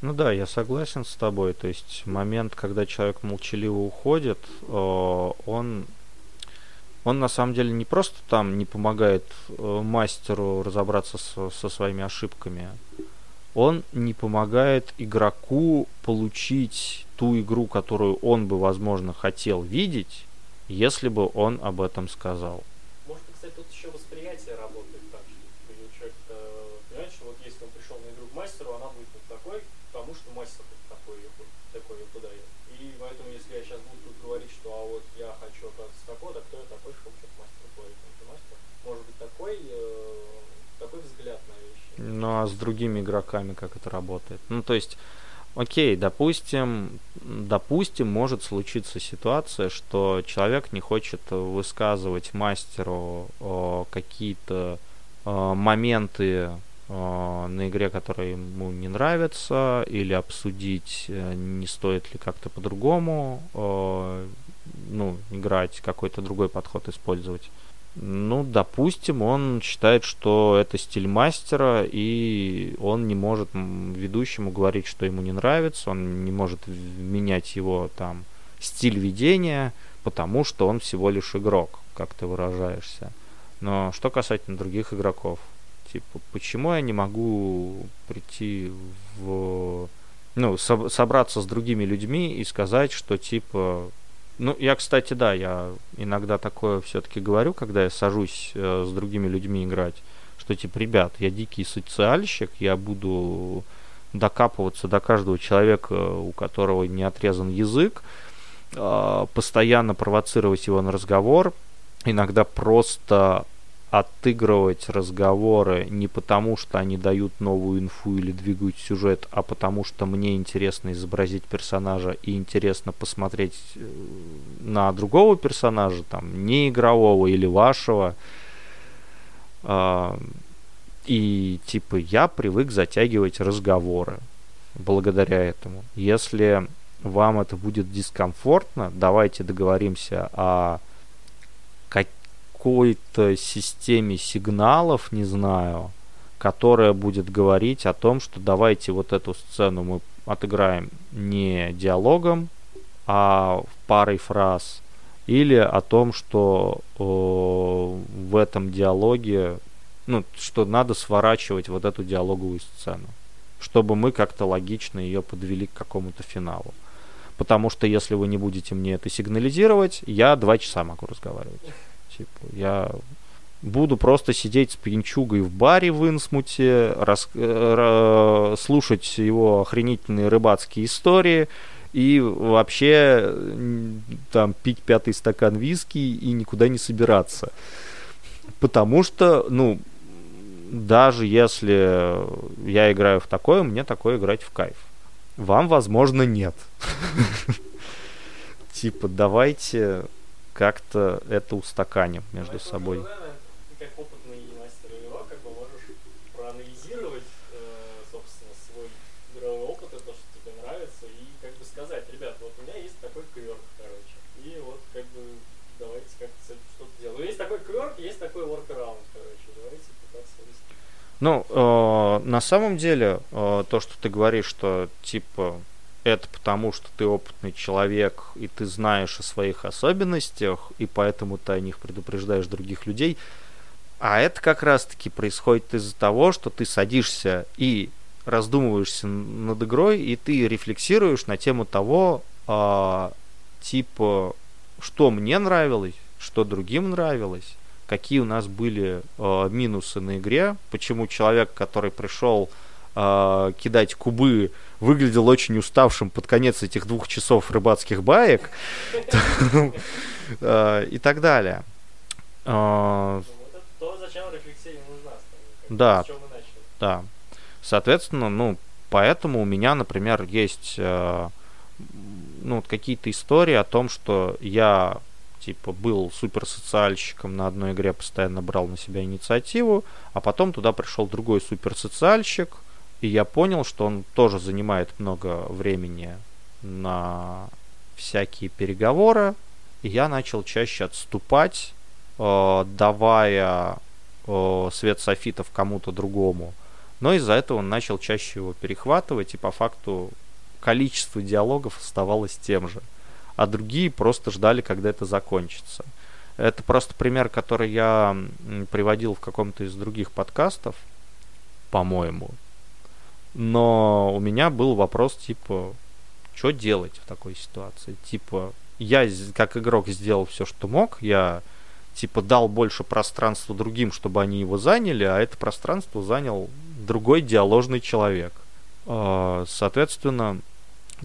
Ну да, я согласен с тобой. То есть момент, когда человек молчаливо уходит, он он на самом деле не просто там не помогает э, мастеру разобраться со, со своими ошибками, он не помогает игроку получить ту игру, которую он бы, возможно, хотел видеть, если бы он об этом сказал. Может кстати, тут еще восприятие работает так, что человек понимает, что вот если он пришел на игру к мастеру, она будет вот такой, потому что мастер вот такой такой ее подает. И поэтому, если я сейчас буду тут говорить, что а вот я хочу оказаться такой, да кто я такой, что-то мастер говорит, мастер, может быть такой, э. Ну а с другими игроками как это работает? Ну то есть Окей, допустим, допустим, может случиться ситуация, что человек не хочет высказывать мастеру э, какие-то э, моменты э, на игре, которые ему не нравятся, или обсудить, э, не стоит ли как-то по-другому, э, ну, играть, какой-то другой подход использовать. Ну, допустим, он считает, что это стиль мастера, и он не может ведущему говорить, что ему не нравится, он не может менять его там стиль ведения, потому что он всего лишь игрок, как ты выражаешься. Но что касательно других игроков, типа, почему я не могу прийти в... Ну, со- собраться с другими людьми и сказать, что, типа, ну, я, кстати, да, я иногда такое все-таки говорю, когда я сажусь э, с другими людьми играть, что типа, ребят, я дикий социальщик, я буду докапываться до каждого человека, у которого не отрезан язык, э, постоянно провоцировать его на разговор, иногда просто отыгрывать разговоры не потому, что они дают новую инфу или двигают сюжет, а потому что мне интересно изобразить персонажа и интересно посмотреть э, на другого персонажа, там, не игрового или вашего. А, и типа я привык затягивать разговоры благодаря этому. Если вам это будет дискомфортно, давайте договоримся о какой-то системе сигналов, не знаю, которая будет говорить о том, что давайте вот эту сцену мы отыграем не диалогом, а парой фраз, или о том, что о, в этом диалоге, ну, что надо сворачивать вот эту диалоговую сцену, чтобы мы как-то логично ее подвели к какому-то финалу. Потому что если вы не будете мне это сигнализировать, я два часа могу разговаривать. Типа, я буду просто сидеть с пьянчугой в баре в Инсмуте, рас, э, слушать его охренительные рыбацкие истории и вообще там пить пятый стакан виски и никуда не собираться. Потому что, ну, даже если я играю в такое, мне такое играть в кайф. Вам, возможно, нет. <laughs> Типа, давайте как-то это устаканим между собой. Ты как опытный мастер игрок, как бы можешь проанализировать, собственно, свой игровой опыт, и то, что тебе нравится, и как бы сказать, ребят, вот у меня есть такой кверк, короче, и вот как бы давайте как-то с этим что-то делать. Есть такой кверк, есть такой workaround, короче, давайте пытаться вести. Ну, э, на самом деле, э, то, что ты говоришь, что типа это потому, что ты опытный человек, и ты знаешь о своих особенностях, и поэтому ты о них предупреждаешь других людей. А это как раз-таки происходит из-за того, что ты садишься и раздумываешься над игрой, и ты рефлексируешь на тему того, а, типа, что мне нравилось, что другим нравилось, какие у нас были а, минусы на игре, почему человек, который пришел а, кидать кубы, выглядел очень уставшим под конец этих двух часов рыбацких баек а, и так далее. То, зачем рефлексия нужна. Да, да. Соответственно, ну, поэтому у меня, например, есть э, ну, какие-то истории о том, что я типа был супер социальщиком на одной игре, постоянно брал на себя инициативу, а потом туда пришел другой супер социальщик, и я понял, что он тоже занимает много времени на всякие переговоры, и я начал чаще отступать, э, давая э, свет софитов кому-то другому. Но из-за этого он начал чаще его перехватывать, и по факту количество диалогов оставалось тем же. А другие просто ждали, когда это закончится. Это просто пример, который я приводил в каком-то из других подкастов, по-моему. Но у меня был вопрос типа, что делать в такой ситуации? Типа, я как игрок сделал все, что мог, я типа дал больше пространства другим, чтобы они его заняли, а это пространство занял другой диаложный человек. А, соответственно,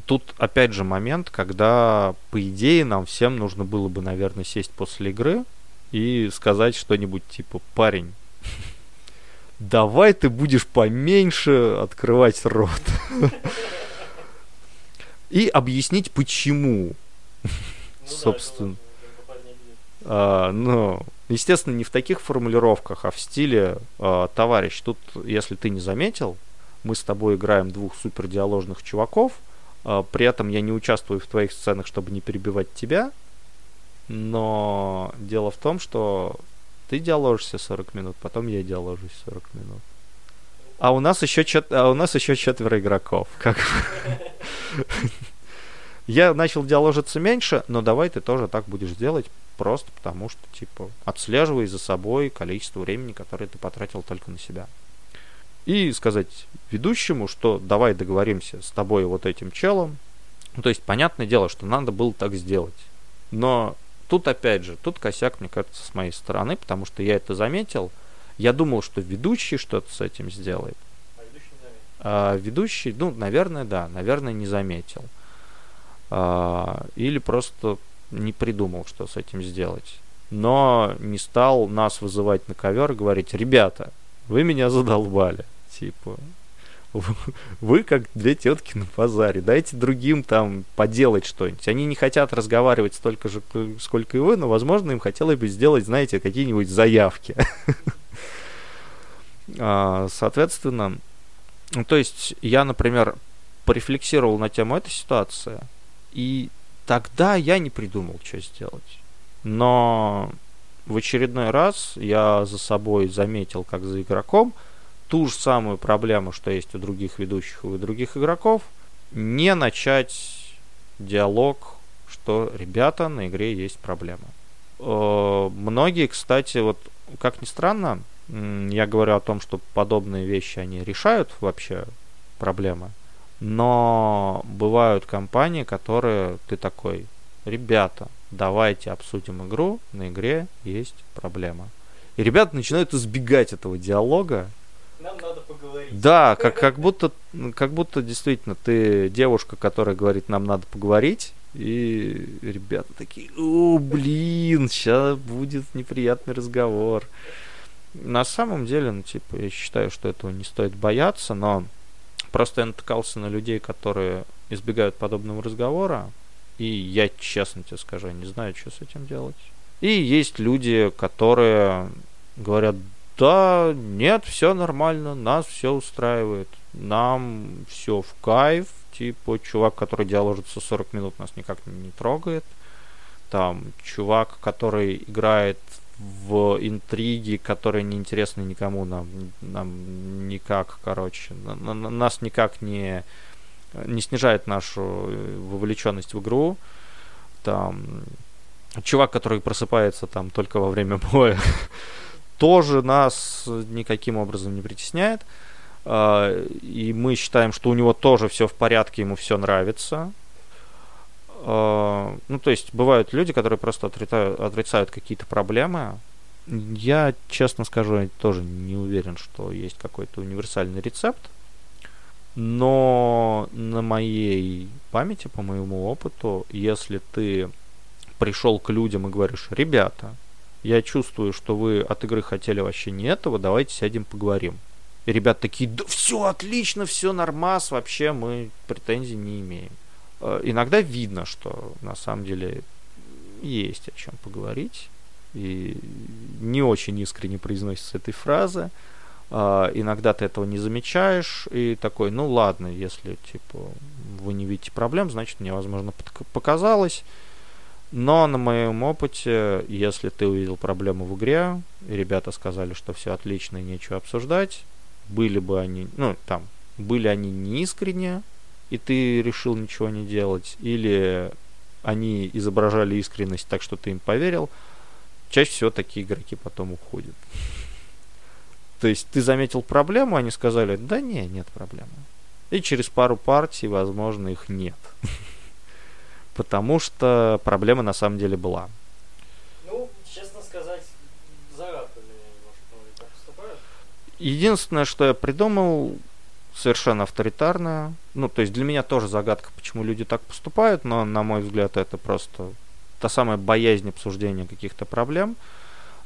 тут опять же момент, когда, по идее, нам всем нужно было бы, наверное, сесть после игры и сказать что-нибудь типа «Парень, давай ты будешь поменьше открывать рот». И объяснить, почему. Ну <laughs> Собственно. А, ну, естественно, не в таких формулировках, а в стиле а, товарищ. Тут, если ты не заметил, мы с тобой играем двух супер диаложных чуваков. А, при этом я не участвую в твоих сценах, чтобы не перебивать тебя. Но дело в том, что ты диаложишься 40 минут, потом я диаложусь 40 минут. А у нас еще, чет... а у нас еще четверо игроков. Как <laughs> Я начал диаложиться меньше, но давай ты тоже так будешь делать, просто потому что, типа, отслеживай за собой количество времени, которое ты потратил только на себя. И сказать ведущему, что давай договоримся с тобой вот этим челом. Ну, то есть, понятное дело, что надо было так сделать. Но тут, опять же, тут косяк, мне кажется, с моей стороны, потому что я это заметил. Я думал, что ведущий что-то с этим сделает. А ведущий? А ведущий, ну, наверное, да, наверное, не заметил. А, или просто не придумал, что с этим сделать. Но не стал нас вызывать на ковер и говорить, ребята, вы меня задолбали. Типа, <laughs> вы как две тетки на базаре, дайте другим там поделать что-нибудь. Они не хотят разговаривать столько же, сколько и вы, но, возможно, им хотелось бы сделать, знаете, какие-нибудь заявки. <laughs> А, соответственно, ну, то есть я, например, порефлексировал на тему этой ситуации, и тогда я не придумал, что сделать. Но в очередной раз я за собой заметил, как за игроком, ту же самую проблему, что есть у других ведущих и у других игроков, не начать диалог, что, ребята, на игре есть проблема. Э, многие, кстати, вот как ни странно, я говорю о том, что подобные вещи, они решают вообще проблемы, но бывают компании, которые ты такой, ребята, давайте обсудим игру, на игре есть проблема. И ребята начинают избегать этого диалога. Нам надо поговорить. Да, как, как, будто, как будто действительно ты девушка, которая говорит, нам надо поговорить, и ребята такие, о, блин, сейчас будет неприятный разговор. На самом деле, ну, типа, я считаю, что этого не стоит бояться, но просто я натыкался на людей, которые избегают подобного разговора, и я, честно тебе скажу, не знаю, что с этим делать. И есть люди, которые говорят, да, нет, все нормально, нас все устраивает, нам все в кайф, типа, чувак, который диаложится 40 минут, нас никак не трогает, там, чувак, который играет в интриги, которые неинтересны никому, нам, нам никак, короче, на, на, нас никак не не снижает нашу э, вовлеченность в игру. Там чувак, который просыпается там только во время боя, <laughs> тоже нас никаким образом не притесняет. А, и мы считаем, что у него тоже все в порядке, ему все нравится. А, ну, то есть бывают люди, которые просто отрицают, отрицают какие-то проблемы. Я, честно скажу, тоже не уверен, что есть какой-то универсальный рецепт. Но на моей памяти, по моему опыту, если ты пришел к людям и говоришь, ребята, я чувствую, что вы от игры хотели вообще не этого, давайте сядем поговорим. И ребята такие, да все отлично, все нормас, вообще мы претензий не имеем. Э, иногда видно, что на самом деле есть о чем поговорить. И не очень искренне произносится этой фразы. Uh, иногда ты этого не замечаешь и такой, ну ладно, если типа вы не видите проблем, значит мне возможно показалось. Но на моем опыте, если ты увидел проблему в игре, ребята сказали, что все отлично и нечего обсуждать, были бы они, ну там, были они неискренне, и ты решил ничего не делать, или они изображали искренность так, что ты им поверил, чаще всего такие игроки потом уходят. То есть ты заметил проблему, они сказали, да не, нет проблемы. И через пару партий, возможно, их нет. Потому что проблема на самом деле была. Ну, честно сказать, загадка для меня немножко, многие так поступают. Единственное, что я придумал, совершенно авторитарное. Ну, то есть для меня тоже загадка, почему люди так поступают, но, на мой взгляд, это просто та самая боязнь обсуждения каких-то проблем.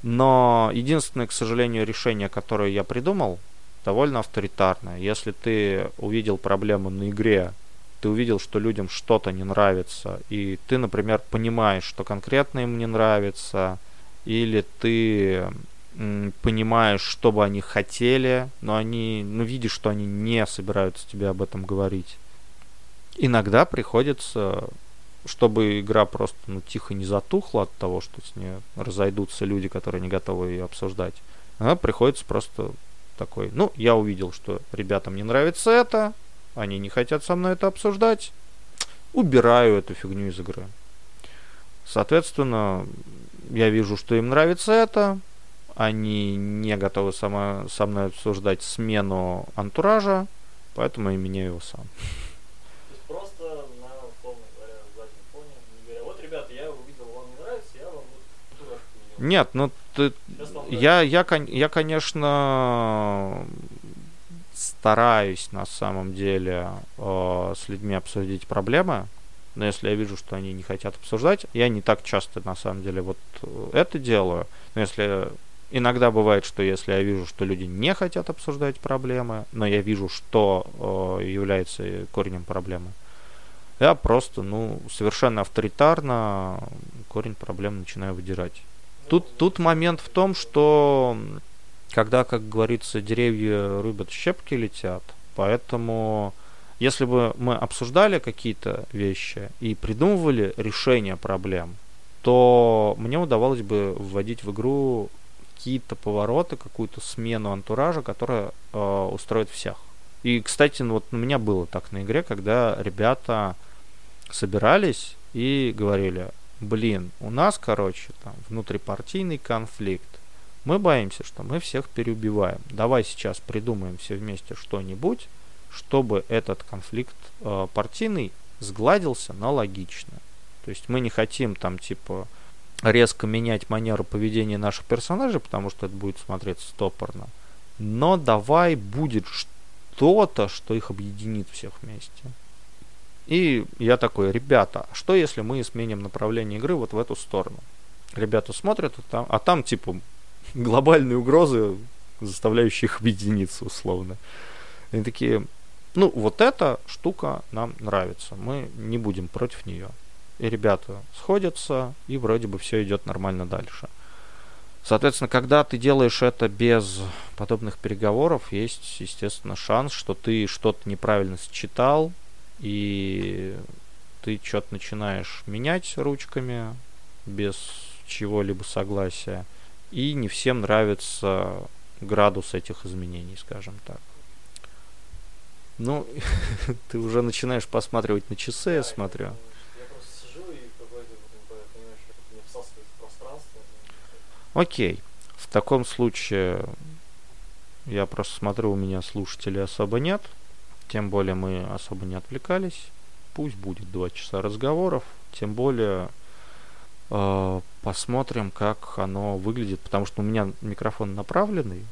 Но единственное, к сожалению, решение, которое я придумал, довольно авторитарное. Если ты увидел проблему на игре, ты увидел, что людям что-то не нравится, и ты, например, понимаешь, что конкретно им не нравится, или ты понимаешь, что бы они хотели, но они, ну, видишь, что они не собираются тебе об этом говорить. Иногда приходится чтобы игра просто ну, тихо не затухла от того, что с ней разойдутся люди, которые не готовы ее обсуждать, она приходится просто такой, ну, я увидел, что ребятам не нравится это, они не хотят со мной это обсуждать, убираю эту фигню из игры. Соответственно, я вижу, что им нравится это, они не готовы сама, со мной обсуждать смену антуража, поэтому я меняю его сам. Нет, ну ты, я, я, я, конечно, стараюсь на самом деле э, с людьми обсудить проблемы, но если я вижу, что они не хотят обсуждать, я не так часто на самом деле вот это делаю. Но если иногда бывает, что если я вижу, что люди не хотят обсуждать проблемы, но я вижу, что э, является корнем проблемы, я просто, ну, совершенно авторитарно корень проблем начинаю выдирать. Тут, тут момент в том, что когда, как говорится, деревья рубят, щепки летят, поэтому если бы мы обсуждали какие-то вещи и придумывали решение проблем, то мне удавалось бы вводить в игру какие-то повороты, какую-то смену антуража, которая э, устроит всех. И, кстати, ну, вот у меня было так на игре, когда ребята собирались и говорили, блин, у нас, короче, там внутрипартийный конфликт. Мы боимся, что мы всех переубиваем. Давай сейчас придумаем все вместе что-нибудь, чтобы этот конфликт э, партийный сгладился, но логично. То есть мы не хотим там типа резко менять манеру поведения наших персонажей, потому что это будет смотреться стопорно. Но давай будет что-то, что их объединит всех вместе. И я такой, ребята, а что если мы сменим направление игры вот в эту сторону? Ребята смотрят, а там, а там типа глобальные угрозы, заставляющие их объединиться условно. Они такие, ну вот эта штука нам нравится, мы не будем против нее. И ребята сходятся, и вроде бы все идет нормально дальше. Соответственно, когда ты делаешь это без подобных переговоров, есть, естественно, шанс, что ты что-то неправильно считал, и ты что-то начинаешь менять ручками без чего-либо согласия, и не всем нравится градус этих изменений, скажем так. Ну, <laughs> ты уже начинаешь посматривать на часы, я смотрю. Окей. В таком случае я просто смотрю, у меня слушателей особо нет. Тем более мы особо не отвлекались. Пусть будет два часа разговоров. Тем более посмотрим, как оно выглядит. Потому что у меня микрофон направленный.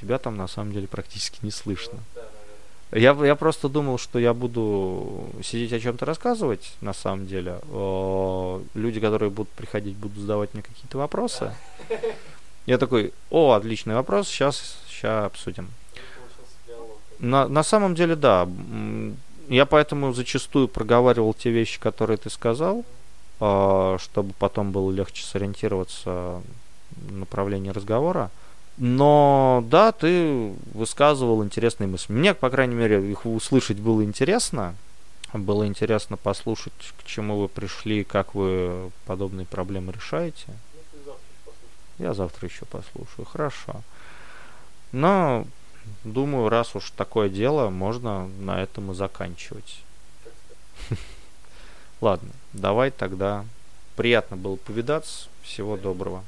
Тебя там на самом деле практически не слышно. Я, я просто думал, что я буду сидеть о чем-то рассказывать, на самом деле. О, люди, которые будут приходить, будут задавать мне какие-то вопросы. Я такой, о, отличный вопрос, сейчас, сейчас обсудим. На, на самом деле, да. Я поэтому зачастую проговаривал те вещи, которые ты сказал, э, чтобы потом было легче сориентироваться в направлении разговора. Но да, ты высказывал интересные мысли. Мне, по крайней мере, их услышать было интересно. Было интересно послушать, к чему вы пришли, как вы подобные проблемы решаете. Я завтра еще послушаю. Хорошо. Но думаю, раз уж такое дело, можно на этом и заканчивать. Ладно, давай тогда. Приятно было повидаться. Всего доброго.